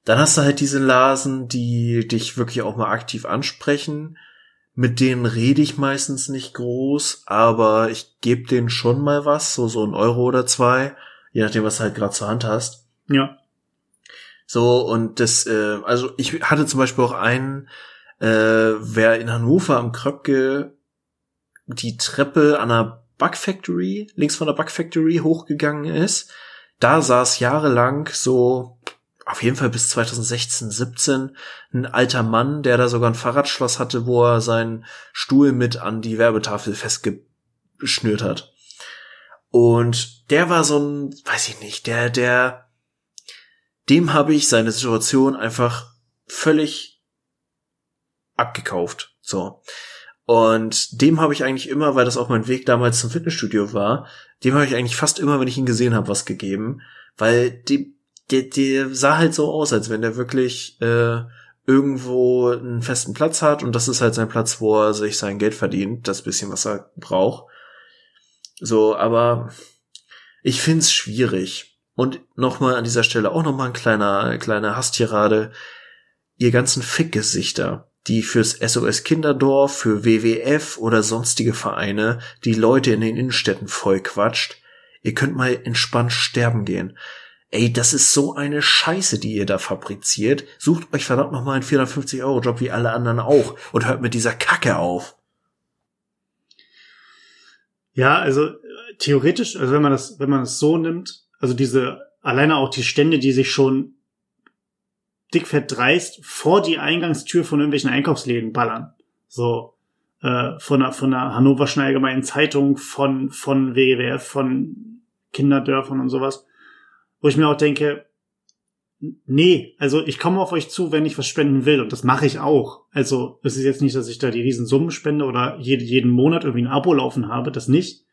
Dann hast du halt diese Lasen, die dich wirklich auch mal aktiv ansprechen mit denen rede ich meistens nicht groß, aber ich gebe denen schon mal was, so so ein Euro oder zwei, je nachdem, was du halt gerade zur Hand hast. Ja. So, und das, äh, also ich hatte zum Beispiel auch einen, äh, wer in Hannover am Kröpke die Treppe an der Bug Factory, links von der Bug Factory hochgegangen ist, da saß jahrelang so auf jeden Fall bis 2016, 17 ein alter Mann, der da sogar ein Fahrradschloss hatte, wo er seinen Stuhl mit an die Werbetafel festgeschnürt hat. Und der war so ein, weiß ich nicht, der, der, dem habe ich seine Situation einfach völlig abgekauft. So. Und dem habe ich eigentlich immer, weil das auch mein Weg damals zum Fitnessstudio war, dem habe ich eigentlich fast immer, wenn ich ihn gesehen habe, was gegeben. Weil dem, der, der sah halt so aus, als wenn der wirklich äh, irgendwo einen festen Platz hat und das ist halt sein Platz, wo er sich sein Geld verdient, das bisschen, was er braucht. So, aber ich find's schwierig. Und nochmal an dieser Stelle auch nochmal ein kleiner, kleiner Hasstirade. Ihr ganzen Fickgesichter, die fürs SOS Kinderdorf, für WWF oder sonstige Vereine die Leute in den Innenstädten voll quatscht. Ihr könnt mal entspannt sterben gehen. Ey, das ist so eine Scheiße, die ihr da fabriziert. Sucht euch verdammt nochmal einen 450-Euro-Job wie alle anderen auch und hört mit dieser Kacke auf. Ja, also theoretisch, also wenn man das, wenn man das so nimmt, also diese, alleine auch die Stände, die sich schon dickfett dreist vor die Eingangstür von irgendwelchen Einkaufsläden ballern. So, äh, von der, von der Hannoverschen Allgemeinen Zeitung, von, von WWF, von Kinderdörfern und sowas wo ich mir auch denke, nee, also ich komme auf euch zu, wenn ich was spenden will und das mache ich auch. Also es ist jetzt nicht, dass ich da die Riesensummen spende oder jede, jeden Monat irgendwie ein Abo laufen habe, das nicht.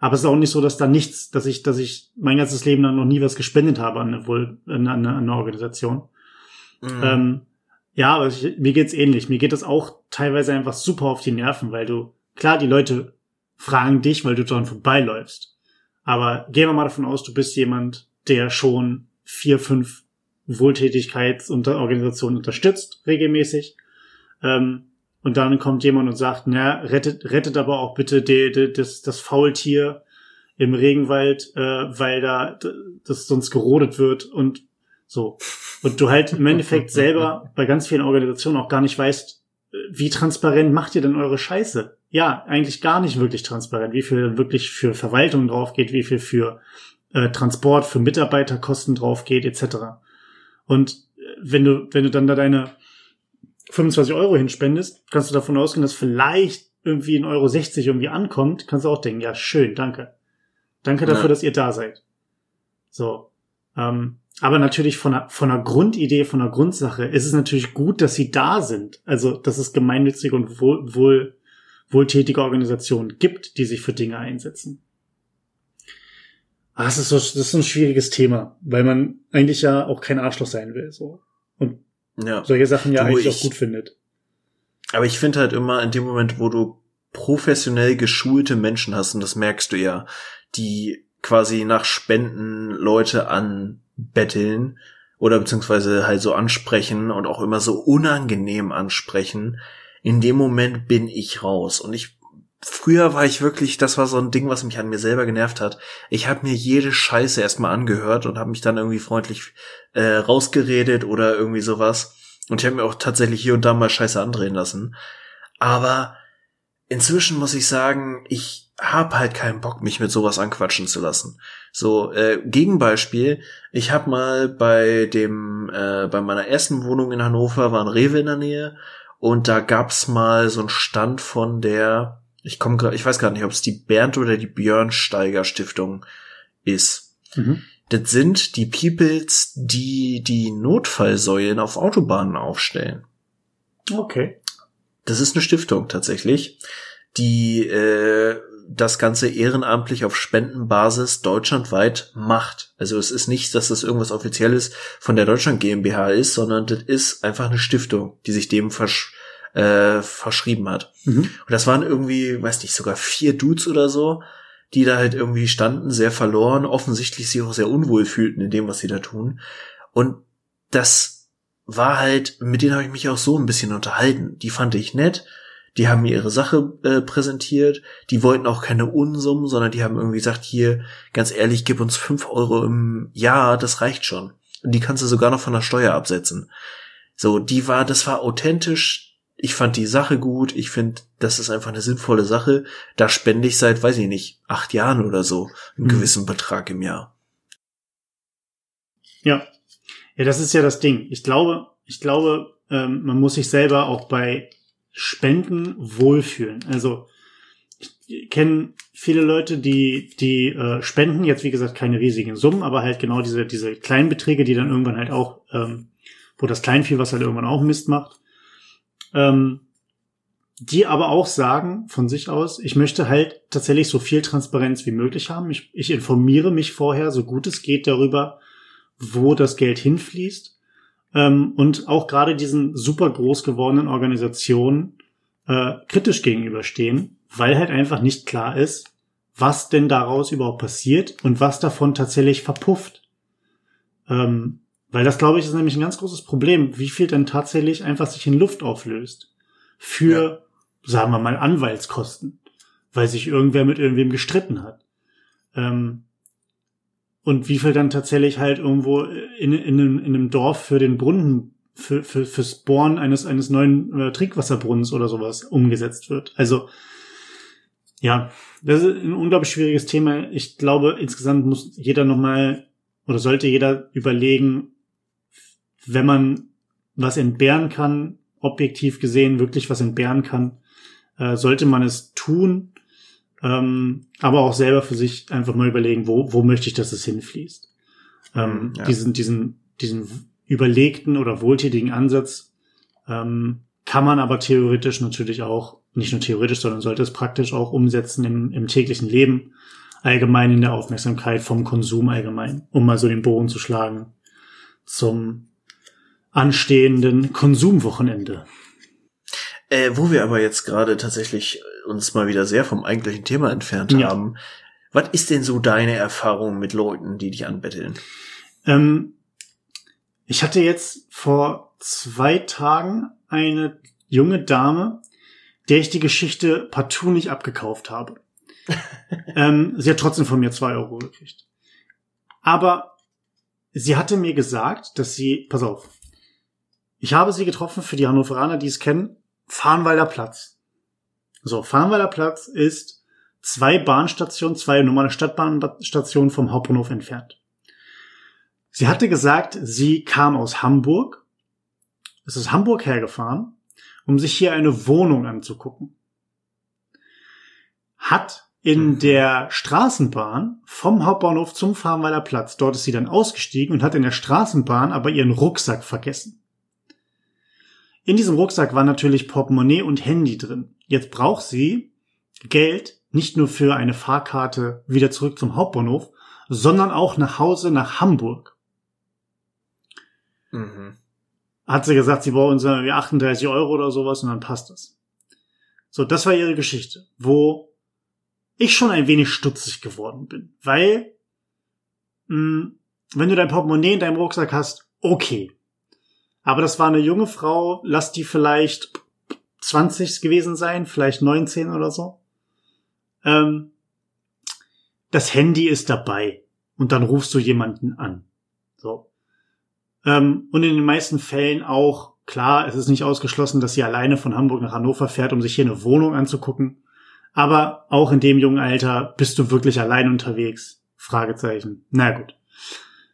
Aber es ist auch nicht so, dass da nichts, dass ich, dass ich mein ganzes Leben dann noch nie was gespendet habe an eine, Wohl, an eine, an eine Organisation. Mhm. Ähm, ja, aber ich, mir geht's ähnlich. Mir geht es auch teilweise einfach super auf die Nerven, weil du, klar, die Leute fragen dich, weil du dran vorbeiläufst. Aber gehen wir mal davon aus, du bist jemand, der schon vier, fünf Wohltätigkeitsorganisationen unterstützt, regelmäßig. Ähm, und dann kommt jemand und sagt, na, rettet, rettet aber auch bitte die, die, das, das Faultier im Regenwald, äh, weil da das sonst gerodet wird und so. Und du halt im Endeffekt selber bei ganz vielen Organisationen auch gar nicht weißt, wie transparent macht ihr denn eure Scheiße? Ja, eigentlich gar nicht wirklich transparent, wie viel wirklich für Verwaltung drauf geht, wie viel für äh, Transport für Mitarbeiterkosten drauf geht, etc. Und äh, wenn du, wenn du dann da deine 25 Euro hinspendest, kannst du davon ausgehen, dass vielleicht irgendwie in Euro 60 irgendwie ankommt, kannst du auch denken, ja, schön, danke. Danke dafür, ja. dass ihr da seid. So. Ähm, aber natürlich von der, von der Grundidee, von der Grundsache ist es natürlich gut, dass sie da sind. Also, dass es gemeinnützige und wohl, wohl, wohltätige Organisationen gibt, die sich für Dinge einsetzen. Ah, das ist so, das ist ein schwieriges Thema, weil man eigentlich ja auch kein Arschloch sein will, so. Ja. solche Sachen ja du, eigentlich ich, auch gut findet. Aber ich finde halt immer in dem Moment, wo du professionell geschulte Menschen hast, und das merkst du ja, die quasi nach Spenden Leute anbetteln oder beziehungsweise halt so ansprechen und auch immer so unangenehm ansprechen. in dem Moment bin ich raus. Und ich früher war ich wirklich, das war so ein Ding, was mich an mir selber genervt hat. Ich habe mir jede Scheiße erstmal angehört und habe mich dann irgendwie freundlich äh, rausgeredet oder irgendwie sowas. Und ich habe mir auch tatsächlich hier und da mal Scheiße andrehen lassen. Aber inzwischen muss ich sagen, ich hab halt keinen Bock, mich mit sowas anquatschen zu lassen. So, äh, Gegenbeispiel, ich hab mal bei dem, äh, bei meiner ersten Wohnung in Hannover war ein Rewe in der Nähe und da gab's mal so einen Stand von der, ich komme gerade, ich weiß gar nicht, ob es die Bernd oder die Björnsteiger Stiftung ist. Mhm. Das sind die Peoples, die die Notfallsäulen auf Autobahnen aufstellen. Okay. Das ist eine Stiftung tatsächlich, die äh, das Ganze ehrenamtlich auf Spendenbasis deutschlandweit macht. Also es ist nicht, dass das irgendwas Offizielles von der Deutschland GmbH ist, sondern das ist einfach eine Stiftung, die sich dem versch äh, verschrieben hat. Mhm. Und das waren irgendwie, weiß nicht, sogar vier Dudes oder so, die da halt irgendwie standen, sehr verloren, offensichtlich sich auch sehr unwohl fühlten in dem, was sie da tun. Und das war halt, mit denen habe ich mich auch so ein bisschen unterhalten. Die fand ich nett die haben mir ihre Sache äh, präsentiert, die wollten auch keine Unsummen, sondern die haben irgendwie gesagt, hier, ganz ehrlich, gib uns fünf Euro im Jahr, das reicht schon. Und die kannst du sogar noch von der Steuer absetzen. So, die war, das war authentisch, ich fand die Sache gut, ich finde, das ist einfach eine sinnvolle Sache. Da spende ich seit, weiß ich nicht, acht Jahren oder so einen mhm. gewissen Betrag im Jahr. Ja. Ja, das ist ja das Ding. Ich glaube, ich glaube, ähm, man muss sich selber auch bei Spenden wohlfühlen. Also ich kenne viele Leute, die die äh, spenden jetzt wie gesagt keine riesigen Summen, aber halt genau diese diese kleinen Beträge, die dann irgendwann halt auch, ähm, wo das Kleinvieh was halt irgendwann auch Mist macht, ähm, die aber auch sagen von sich aus, ich möchte halt tatsächlich so viel Transparenz wie möglich haben. Ich, ich informiere mich vorher, so gut es geht, darüber, wo das Geld hinfließt ähm, und auch gerade diesen super groß gewordenen Organisationen äh, kritisch gegenüberstehen, weil halt einfach nicht klar ist, was denn daraus überhaupt passiert und was davon tatsächlich verpufft. Ähm, weil das, glaube ich, ist nämlich ein ganz großes Problem, wie viel denn tatsächlich einfach sich in Luft auflöst. Für, ja. sagen wir mal, Anwaltskosten, weil sich irgendwer mit irgendwem gestritten hat. Ähm, und wie viel dann tatsächlich halt irgendwo in, in, einem, in einem Dorf für den Brunnen, für, für, fürs Bohren eines, eines neuen äh, Trinkwasserbrunnens oder sowas umgesetzt wird. Also, ja, das ist ein unglaublich schwieriges Thema. Ich glaube, insgesamt muss jeder nochmal oder sollte jeder überlegen, wenn man was entbehren kann, objektiv gesehen wirklich was entbehren kann, äh, sollte man es tun ähm, aber auch selber für sich einfach mal überlegen, wo, wo möchte ich, dass es hinfließt. Ähm, mhm, ja. Diesen, diesen, diesen überlegten oder wohltätigen Ansatz ähm, kann man aber theoretisch natürlich auch, nicht nur theoretisch, sondern sollte es praktisch auch umsetzen im, im täglichen Leben, allgemein in der Aufmerksamkeit vom Konsum allgemein, um mal so den Bogen zu schlagen zum anstehenden Konsumwochenende. Äh, wo wir aber jetzt gerade tatsächlich uns mal wieder sehr vom eigentlichen Thema entfernt ja. haben. Was ist denn so deine Erfahrung mit Leuten, die dich anbetteln? Ähm, ich hatte jetzt vor zwei Tagen eine junge Dame, der ich die Geschichte partout nicht abgekauft habe. [LAUGHS] ähm, sie hat trotzdem von mir zwei Euro gekriegt. Aber sie hatte mir gesagt, dass sie, pass auf, ich habe sie getroffen für die Hannoveraner, die es kennen, Farnwalder Platz. So, Farnwalder Platz ist zwei Bahnstationen, zwei normale Stadtbahnstationen vom Hauptbahnhof entfernt. Sie hatte gesagt, sie kam aus Hamburg, ist aus Hamburg hergefahren, um sich hier eine Wohnung anzugucken. Hat in mhm. der Straßenbahn vom Hauptbahnhof zum Farnwalder Platz, dort ist sie dann ausgestiegen und hat in der Straßenbahn aber ihren Rucksack vergessen. In diesem Rucksack war natürlich Portemonnaie und Handy drin. Jetzt braucht sie Geld nicht nur für eine Fahrkarte wieder zurück zum Hauptbahnhof, sondern auch nach Hause nach Hamburg. Mhm. Hat sie gesagt, sie braucht uns 38 Euro oder sowas und dann passt das. So, das war ihre Geschichte, wo ich schon ein wenig stutzig geworden bin, weil mh, hm, wenn du dein Portemonnaie in deinem Rucksack hast, okay, aber das war eine junge Frau, lass die vielleicht 20 gewesen sein, vielleicht 19 oder so. Ähm, das Handy ist dabei und dann rufst du jemanden an. So. Ähm, und in den meisten Fällen auch, klar, es ist nicht ausgeschlossen, dass sie alleine von Hamburg nach Hannover fährt, um sich hier eine Wohnung anzugucken. Aber auch in dem jungen Alter bist du wirklich allein unterwegs? Fragezeichen. Na gut.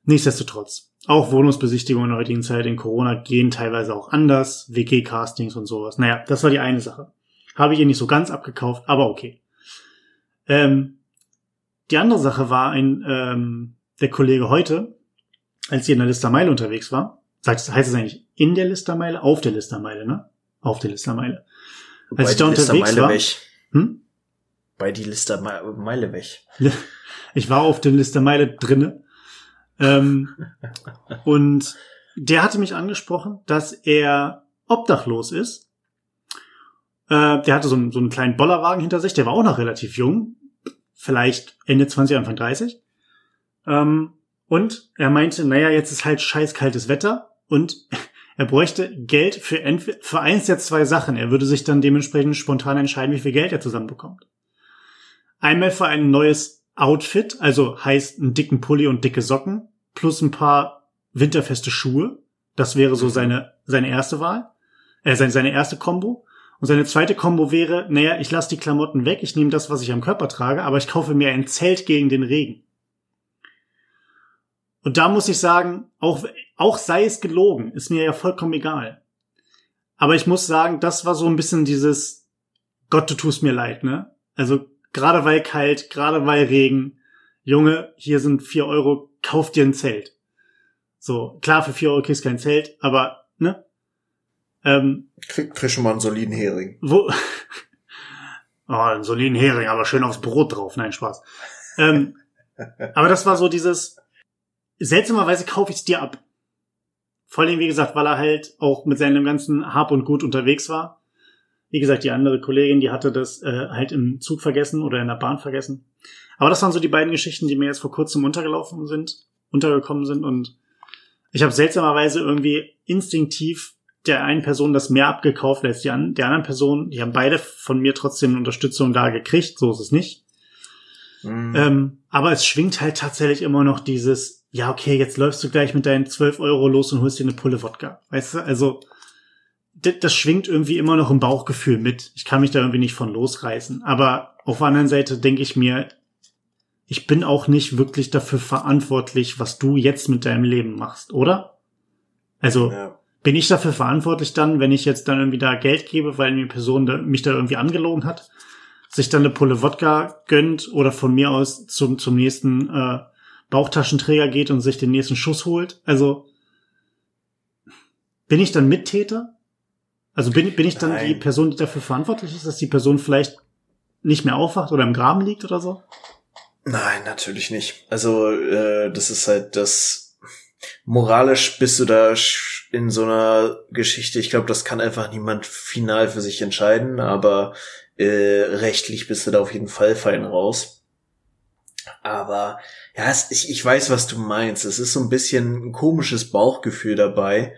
Nichtsdestotrotz. Auch Wohnungsbesichtigungen in der heutigen Zeit in Corona gehen teilweise auch anders. WG-Castings und sowas. Naja, das war die eine Sache. Habe ich ihr nicht so ganz abgekauft, aber okay. Ähm, die andere Sache war ein, ähm, der Kollege heute, als sie in der Listermeile unterwegs war, sagt, heißt es eigentlich in der Listermeile, auf der Listermeile, ne? Auf der Listermeile. Als ich da unterwegs war, weg. Hm? Bei die Listermeile weg. Ich war auf der Listermeile drinne. Ähm, und der hatte mich angesprochen, dass er obdachlos ist. Äh, der hatte so einen, so einen kleinen Bollerwagen hinter sich, der war auch noch relativ jung, vielleicht Ende 20, Anfang 30. Ähm, und er meinte, naja, jetzt ist halt scheiß kaltes Wetter und [LAUGHS] er bräuchte Geld für, für eins der zwei Sachen. Er würde sich dann dementsprechend spontan entscheiden, wie viel Geld er zusammenbekommt. Einmal für ein neues Outfit, also heißt einen dicken Pulli und dicke Socken, plus ein paar winterfeste Schuhe. Das wäre so mhm. seine, seine erste Wahl. Äh, seine, seine erste Combo. Und seine zweite Combo wäre, naja, ich lasse die Klamotten weg, ich nehme das, was ich am Körper trage, aber ich kaufe mir ein Zelt gegen den Regen. Und da muss ich sagen, auch, auch sei es gelogen, ist mir ja vollkommen egal. Aber ich muss sagen, das war so ein bisschen dieses Gott, du tust mir leid, ne? Also gerade weil kalt, gerade weil Regen, Junge, hier sind vier Euro, kauf dir ein Zelt. So, klar, für vier Euro kriegst du kein Zelt, aber, ne? Ähm, krieg, krieg schon mal einen soliden Hering. Wo, [LAUGHS] oh, einen soliden Hering, aber schön aufs Brot drauf. Nein, Spaß. Ähm, [LAUGHS] aber das war so dieses, seltsamerweise kaufe ich es dir ab. Vor allem, wie gesagt, weil er halt auch mit seinem ganzen Hab und Gut unterwegs war. Wie gesagt, die andere Kollegin, die hatte das äh, halt im Zug vergessen oder in der Bahn vergessen. Aber das waren so die beiden Geschichten, die mir jetzt vor kurzem untergelaufen sind, untergekommen sind und ich habe seltsamerweise irgendwie instinktiv der einen Person das mehr abgekauft als die an, der anderen Person. Die haben beide von mir trotzdem Unterstützung da gekriegt, so ist es nicht. Mhm. Ähm, aber es schwingt halt tatsächlich immer noch dieses, ja, okay, jetzt läufst du gleich mit deinen 12 Euro los und holst dir eine Pulle Wodka. Weißt du, also das schwingt irgendwie immer noch im Bauchgefühl mit. Ich kann mich da irgendwie nicht von losreißen. Aber auf der anderen Seite denke ich mir, ich bin auch nicht wirklich dafür verantwortlich, was du jetzt mit deinem Leben machst, oder? Also ja. bin ich dafür verantwortlich dann, wenn ich jetzt dann irgendwie da Geld gebe, weil eine Person da, mich da irgendwie angelogen hat, sich dann eine Pulle Wodka gönnt oder von mir aus zum, zum nächsten äh, Bauchtaschenträger geht und sich den nächsten Schuss holt. Also bin ich dann Mittäter? Also bin, bin ich dann Nein. die Person, die dafür verantwortlich ist, dass die Person vielleicht nicht mehr aufwacht oder im Graben liegt oder so? Nein, natürlich nicht. Also äh, das ist halt das moralisch bist du da in so einer Geschichte. Ich glaube, das kann einfach niemand final für sich entscheiden, aber äh, rechtlich bist du da auf jeden Fall fein raus. Aber ja, es, ich, ich weiß, was du meinst. Es ist so ein bisschen ein komisches Bauchgefühl dabei.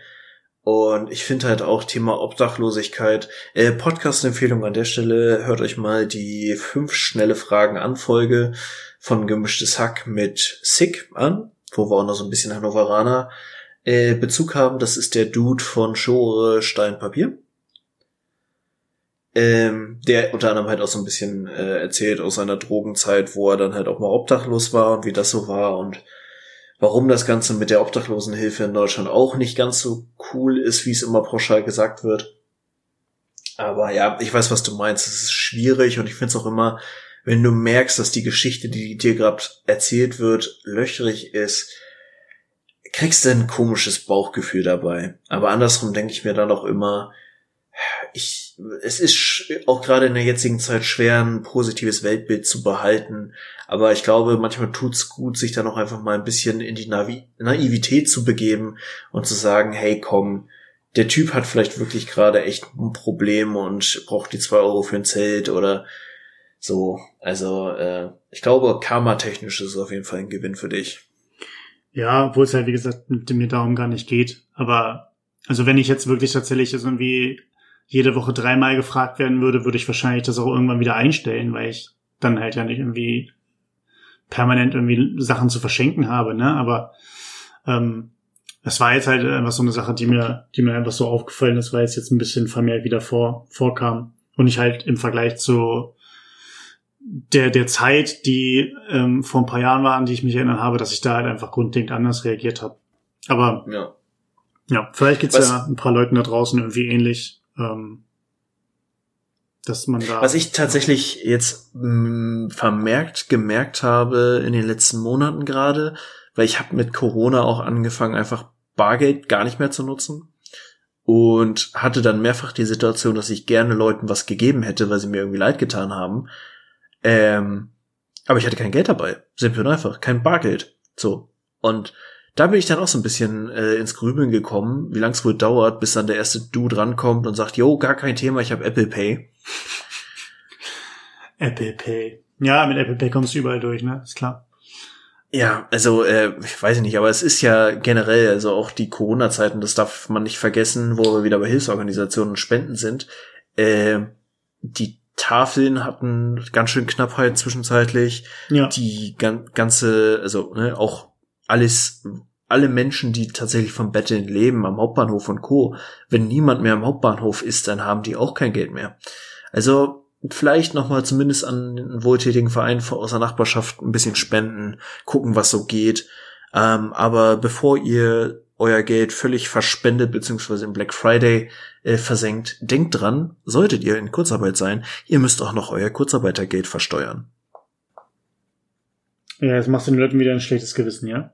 Und ich finde halt auch Thema Obdachlosigkeit. Äh, Podcast-Empfehlung an der Stelle. Hört euch mal die fünf schnelle Fragen an Folge von Gemischtes Hack mit Sick an, wo wir auch noch so ein bisschen Hannoveraner äh, Bezug haben. Das ist der Dude von Schore Steinpapier ähm, der unter anderem halt auch so ein bisschen äh, erzählt aus seiner Drogenzeit, wo er dann halt auch mal obdachlos war und wie das so war und warum das Ganze mit der Obdachlosenhilfe in Deutschland auch nicht ganz so cool ist, wie es immer pauschal gesagt wird. Aber ja, ich weiß, was du meinst. Es ist schwierig und ich finde es auch immer, wenn du merkst, dass die Geschichte, die dir gerade erzählt wird, löchrig ist, kriegst du ein komisches Bauchgefühl dabei. Aber andersrum denke ich mir dann auch immer, ich, es ist auch gerade in der jetzigen Zeit schwer, ein positives Weltbild zu behalten. Aber ich glaube, manchmal tut's gut, sich dann auch einfach mal ein bisschen in die Navi Naivität zu begeben und zu sagen, hey, komm, der Typ hat vielleicht wirklich gerade echt ein Problem und braucht die zwei Euro für ein Zelt oder so. Also, äh, ich glaube, karma-technisch ist es auf jeden Fall ein Gewinn für dich. Ja, obwohl es halt, wie gesagt, mit mir darum gar nicht geht. Aber, also wenn ich jetzt wirklich tatsächlich irgendwie jede Woche dreimal gefragt werden würde, würde ich wahrscheinlich das auch irgendwann wieder einstellen, weil ich dann halt ja nicht irgendwie permanent irgendwie Sachen zu verschenken habe, ne? Aber ähm, das war jetzt halt einfach so eine Sache, die mir, die mir einfach so aufgefallen ist, weil es jetzt ein bisschen vermehrt wieder vor, vorkam. Und ich halt im Vergleich zu der, der Zeit, die ähm, vor ein paar Jahren war, an die ich mich erinnern habe, dass ich da halt einfach grundlegend anders reagiert habe. Aber Ja. ja, vielleicht geht's Was- ja ein paar Leuten da draußen irgendwie ähnlich, ähm, dass man da. Was ich tatsächlich jetzt mh, vermerkt, gemerkt habe in den letzten Monaten gerade, weil ich habe mit Corona auch angefangen, einfach Bargeld gar nicht mehr zu nutzen. Und hatte dann mehrfach die Situation, dass ich gerne Leuten was gegeben hätte, weil sie mir irgendwie leid getan haben. Ähm, aber ich hatte kein Geld dabei. Simpel und einfach. Kein Bargeld. So. Und da bin ich dann auch so ein bisschen äh, ins Grübeln gekommen, wie lang es wohl dauert, bis dann der erste Dude rankommt und sagt, yo, gar kein Thema, ich habe Apple Pay. Apple Pay. Ja, mit Apple Pay kommst du überall durch, ne? Ist klar. Ja, also äh, ich weiß nicht, aber es ist ja generell, also auch die Corona-Zeiten, das darf man nicht vergessen, wo wir wieder bei Hilfsorganisationen und Spenden sind. Äh, die Tafeln hatten ganz schön Knappheit zwischenzeitlich. Ja. Die gan ganze, also ne, auch alles, alle Menschen, die tatsächlich vom Betteln leben, am Hauptbahnhof und Co. Wenn niemand mehr am Hauptbahnhof ist, dann haben die auch kein Geld mehr. Also vielleicht noch mal zumindest an einen wohltätigen Verein aus der Nachbarschaft ein bisschen spenden, gucken, was so geht. Ähm, aber bevor ihr euer Geld völlig verspendet beziehungsweise im Black Friday äh, versenkt, denkt dran, solltet ihr in Kurzarbeit sein, ihr müsst auch noch euer Kurzarbeitergeld versteuern. Ja, jetzt machst du den Leuten wieder ein schlechtes Gewissen, ja?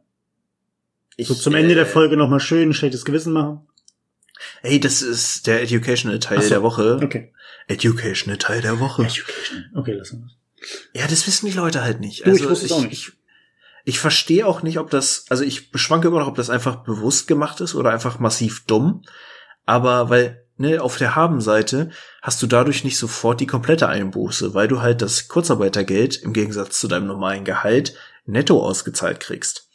Ich, So zum Ende der äh, Folge nochmal schön ein schlechtes Gewissen machen. Hey, das ist der Educational Teil so, der Woche. Okay. Educational Teil der Woche. Education. Okay, lassen wir Ja, das wissen die Leute halt nicht. Du, ich Also wusste es auch nicht. Ich, ich verstehe auch nicht, ob das, also ich beschwanke immer noch, ob das einfach bewusst gemacht ist oder einfach massiv dumm. Aber weil, ne, auf der Habenseite hast du dadurch nicht sofort die komplette Einbuße, weil du halt das Kurzarbeitergeld im Gegensatz zu deinem normalen Gehalt netto ausgezahlt kriegst.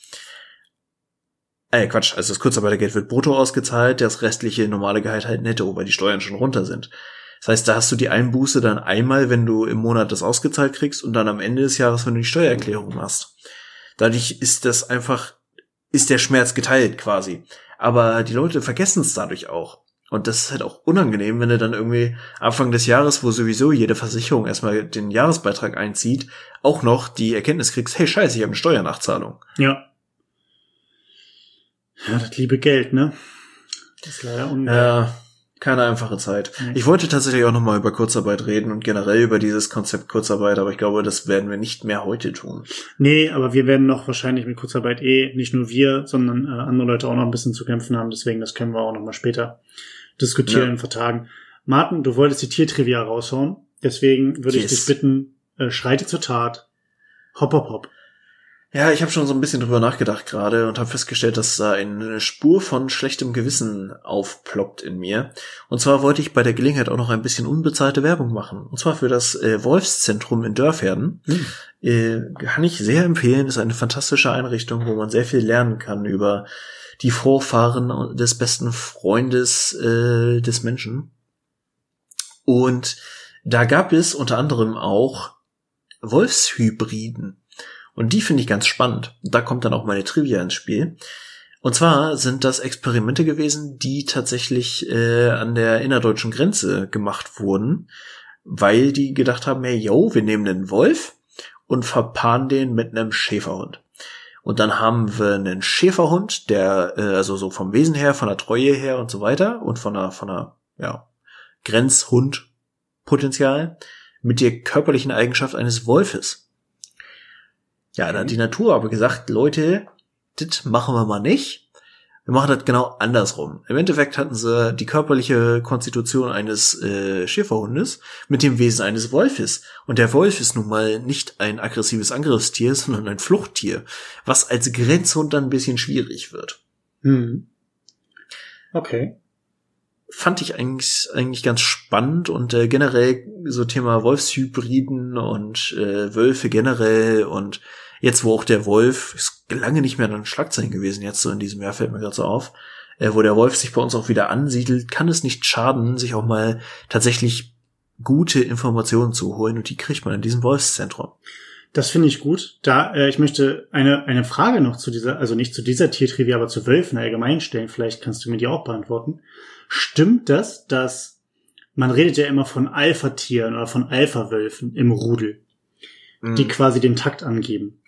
Äh, Quatsch, also das Kurzarbeitergeld wird brutto ausgezahlt, das restliche normale Gehalt halt netto, weil die Steuern schon runter sind. Das heißt, da hast du die Einbuße dann einmal, wenn du im Monat das ausgezahlt kriegst und dann am Ende des Jahres, wenn du die Steuererklärung machst. Dadurch ist das einfach, ist der Schmerz geteilt quasi. Aber die Leute vergessen es dadurch auch. Und das ist halt auch unangenehm, wenn du dann irgendwie Anfang des Jahres, wo sowieso jede Versicherung erstmal den Jahresbeitrag einzieht, auch noch die Erkenntnis kriegst, hey scheiße, ich habe eine Steuernachzahlung. Ja. Ja, das liebe Geld, ne? Das ist leider unfair. Ja, keine einfache Zeit. Ich wollte tatsächlich auch nochmal über Kurzarbeit reden und generell über dieses Konzept Kurzarbeit, aber ich glaube, das werden wir nicht mehr heute tun. Nee, aber wir werden noch wahrscheinlich mit Kurzarbeit eh, nicht nur wir, sondern äh, andere Leute auch noch ein bisschen zu kämpfen haben. Deswegen, das können wir auch noch mal später diskutieren Ja. und vertagen. Martin, du wolltest die Tiertrivia raushauen. Deswegen würde ich Yes. dich bitten, äh, schreite zur Tat. Hopp, hopp, hopp. Ja, ich habe schon so ein bisschen drüber nachgedacht gerade und habe festgestellt, dass da eine Spur von schlechtem Gewissen aufploppt in mir. Und zwar wollte ich bei der Gelegenheit auch noch ein bisschen unbezahlte Werbung machen. Und zwar für das äh, Wolfszentrum in Dörferden. Hm. Äh, kann ich sehr empfehlen. Ist eine fantastische Einrichtung, wo man sehr viel lernen kann über die Vorfahren des besten Freundes äh, des Menschen. Und da gab es unter anderem auch Wolfshybriden. Und die finde ich ganz spannend. Da kommt dann auch meine Trivia ins Spiel. Und zwar sind das Experimente gewesen, die tatsächlich äh, an der innerdeutschen Grenze gemacht wurden, weil die gedacht haben, hey, yo, wir nehmen einen Wolf und verpaaren den mit einem Schäferhund. Und dann haben wir einen Schäferhund, der, äh, also so vom Wesen her, von der Treue her und so weiter und von der, von der, ja, Grenzhundpotenzial mit der körperlichen Eigenschaft eines Wolfes. Ja, da hat die Natur aber gesagt, Leute, das machen wir mal nicht. Wir machen das genau andersrum. Im Endeffekt hatten sie die körperliche Konstitution eines äh, Schäferhundes mit dem Wesen eines Wolfes. Und der Wolf ist nun mal nicht ein aggressives Angriffstier, [LAUGHS] sondern ein Fluchttier, was als Grenzhund dann ein bisschen schwierig wird. Hm. Okay. Fand ich eigentlich, eigentlich ganz spannend und äh, generell so Thema Wolfshybriden und äh, Wölfe generell und jetzt, wo auch der Wolf, ist lange nicht mehr dann Schlagzeilen gewesen, jetzt so in diesem Jahr fällt mir gerade so auf, äh, wo der Wolf sich bei uns auch wieder ansiedelt, kann es nicht schaden, sich auch mal tatsächlich gute Informationen zu holen und die kriegt man in diesem Wolfszentrum. Das finde ich gut. Da äh, ich möchte eine eine Frage noch zu dieser, also nicht zu dieser Tiertrivia, aber zu Wölfen allgemein stellen. Vielleicht kannst du mir die auch beantworten. Stimmt das, dass man redet ja immer von Alpha-Tieren oder von Alpha-Wölfen im Rudel, mhm. die quasi den Takt angeben.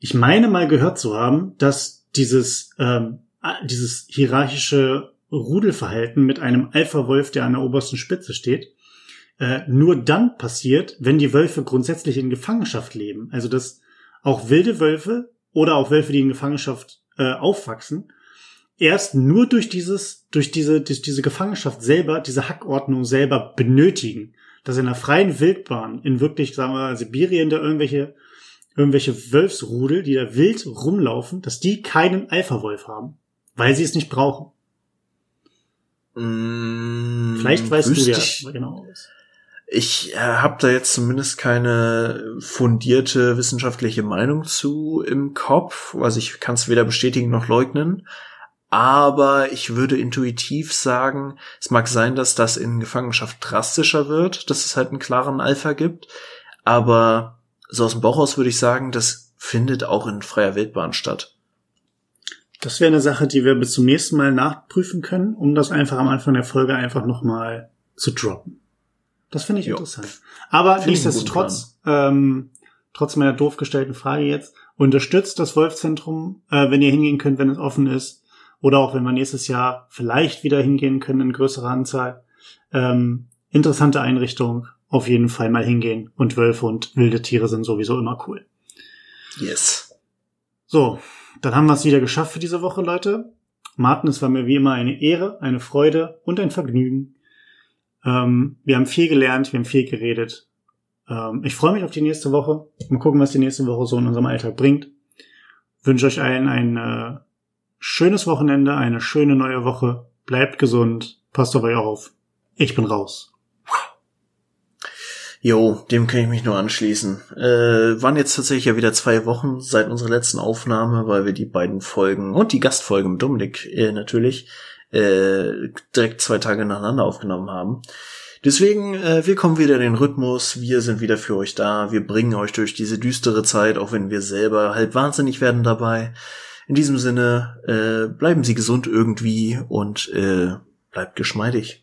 Ich meine mal gehört zu haben, dass dieses ähm, dieses hierarchische Rudelverhalten mit einem Alpha-Wolf, der an der obersten Spitze steht, äh, nur dann passiert, wenn die Wölfe grundsätzlich in Gefangenschaft leben. Also dass auch wilde Wölfe oder auch Wölfe, die in Gefangenschaft äh, aufwachsen, erst nur durch dieses, durch diese, durch diese Gefangenschaft selber, diese Hackordnung selber benötigen. Dass in der freien Wildbahn, in wirklich, sagen wir, Sibirien da irgendwelche, irgendwelche Wölfsrudel, die da wild rumlaufen, dass die keinen Alpha-Wolf haben. Weil sie es nicht brauchen. Mmh, Vielleicht weißt du ja genau was. Ich äh, habe da jetzt zumindest keine fundierte wissenschaftliche Meinung zu im Kopf. Also ich kann es weder bestätigen noch leugnen. Aber ich würde intuitiv sagen, es mag sein, dass das in Gefangenschaft drastischer wird, dass es halt einen klaren Alpha gibt. Aber so aus dem Bauch aus würde ich sagen, das findet auch in freier Wildbahn statt. Das wäre eine Sache, die wir bis zum nächsten Mal nachprüfen können, um das einfach am Anfang der Folge einfach nochmal zu droppen. Das finde ich jo. interessant. Aber find nichtsdestotrotz, ähm, trotz meiner doof gestellten Frage jetzt, unterstützt das Wolfzentrum, äh, wenn ihr hingehen könnt, wenn es offen ist, oder auch wenn wir nächstes Jahr vielleicht wieder hingehen können in größerer Anzahl. Ähm, interessante Einrichtung, auf jeden Fall mal hingehen. Und Wölfe und wilde Tiere sind sowieso immer cool. Yes. So, dann haben wir es wieder geschafft für diese Woche, Leute. Martin, es war mir wie immer eine Ehre, eine Freude und ein Vergnügen. Ähm, wir haben viel gelernt, wir haben viel geredet. Ähm, ich freue mich auf die nächste Woche. Mal gucken, was die nächste Woche so in unserem Alltag bringt. Wünsche euch allen ein äh, schönes Wochenende, eine schöne neue Woche. Bleibt gesund, passt auf euch auf. Ich bin raus. Jo, dem kann ich mich nur anschließen. Äh, waren jetzt tatsächlich ja wieder zwei Wochen seit unserer letzten Aufnahme, weil wir die beiden Folgen und die Gastfolge mit Dominik äh, natürlich äh, direkt zwei Tage nacheinander aufgenommen haben. Deswegen, äh, wir kommen wieder in den Rhythmus, wir sind wieder für euch da, wir bringen euch durch diese düstere Zeit, auch wenn wir selber halb wahnsinnig werden dabei. In diesem Sinne, äh, bleiben Sie gesund irgendwie und äh, bleibt geschmeidig.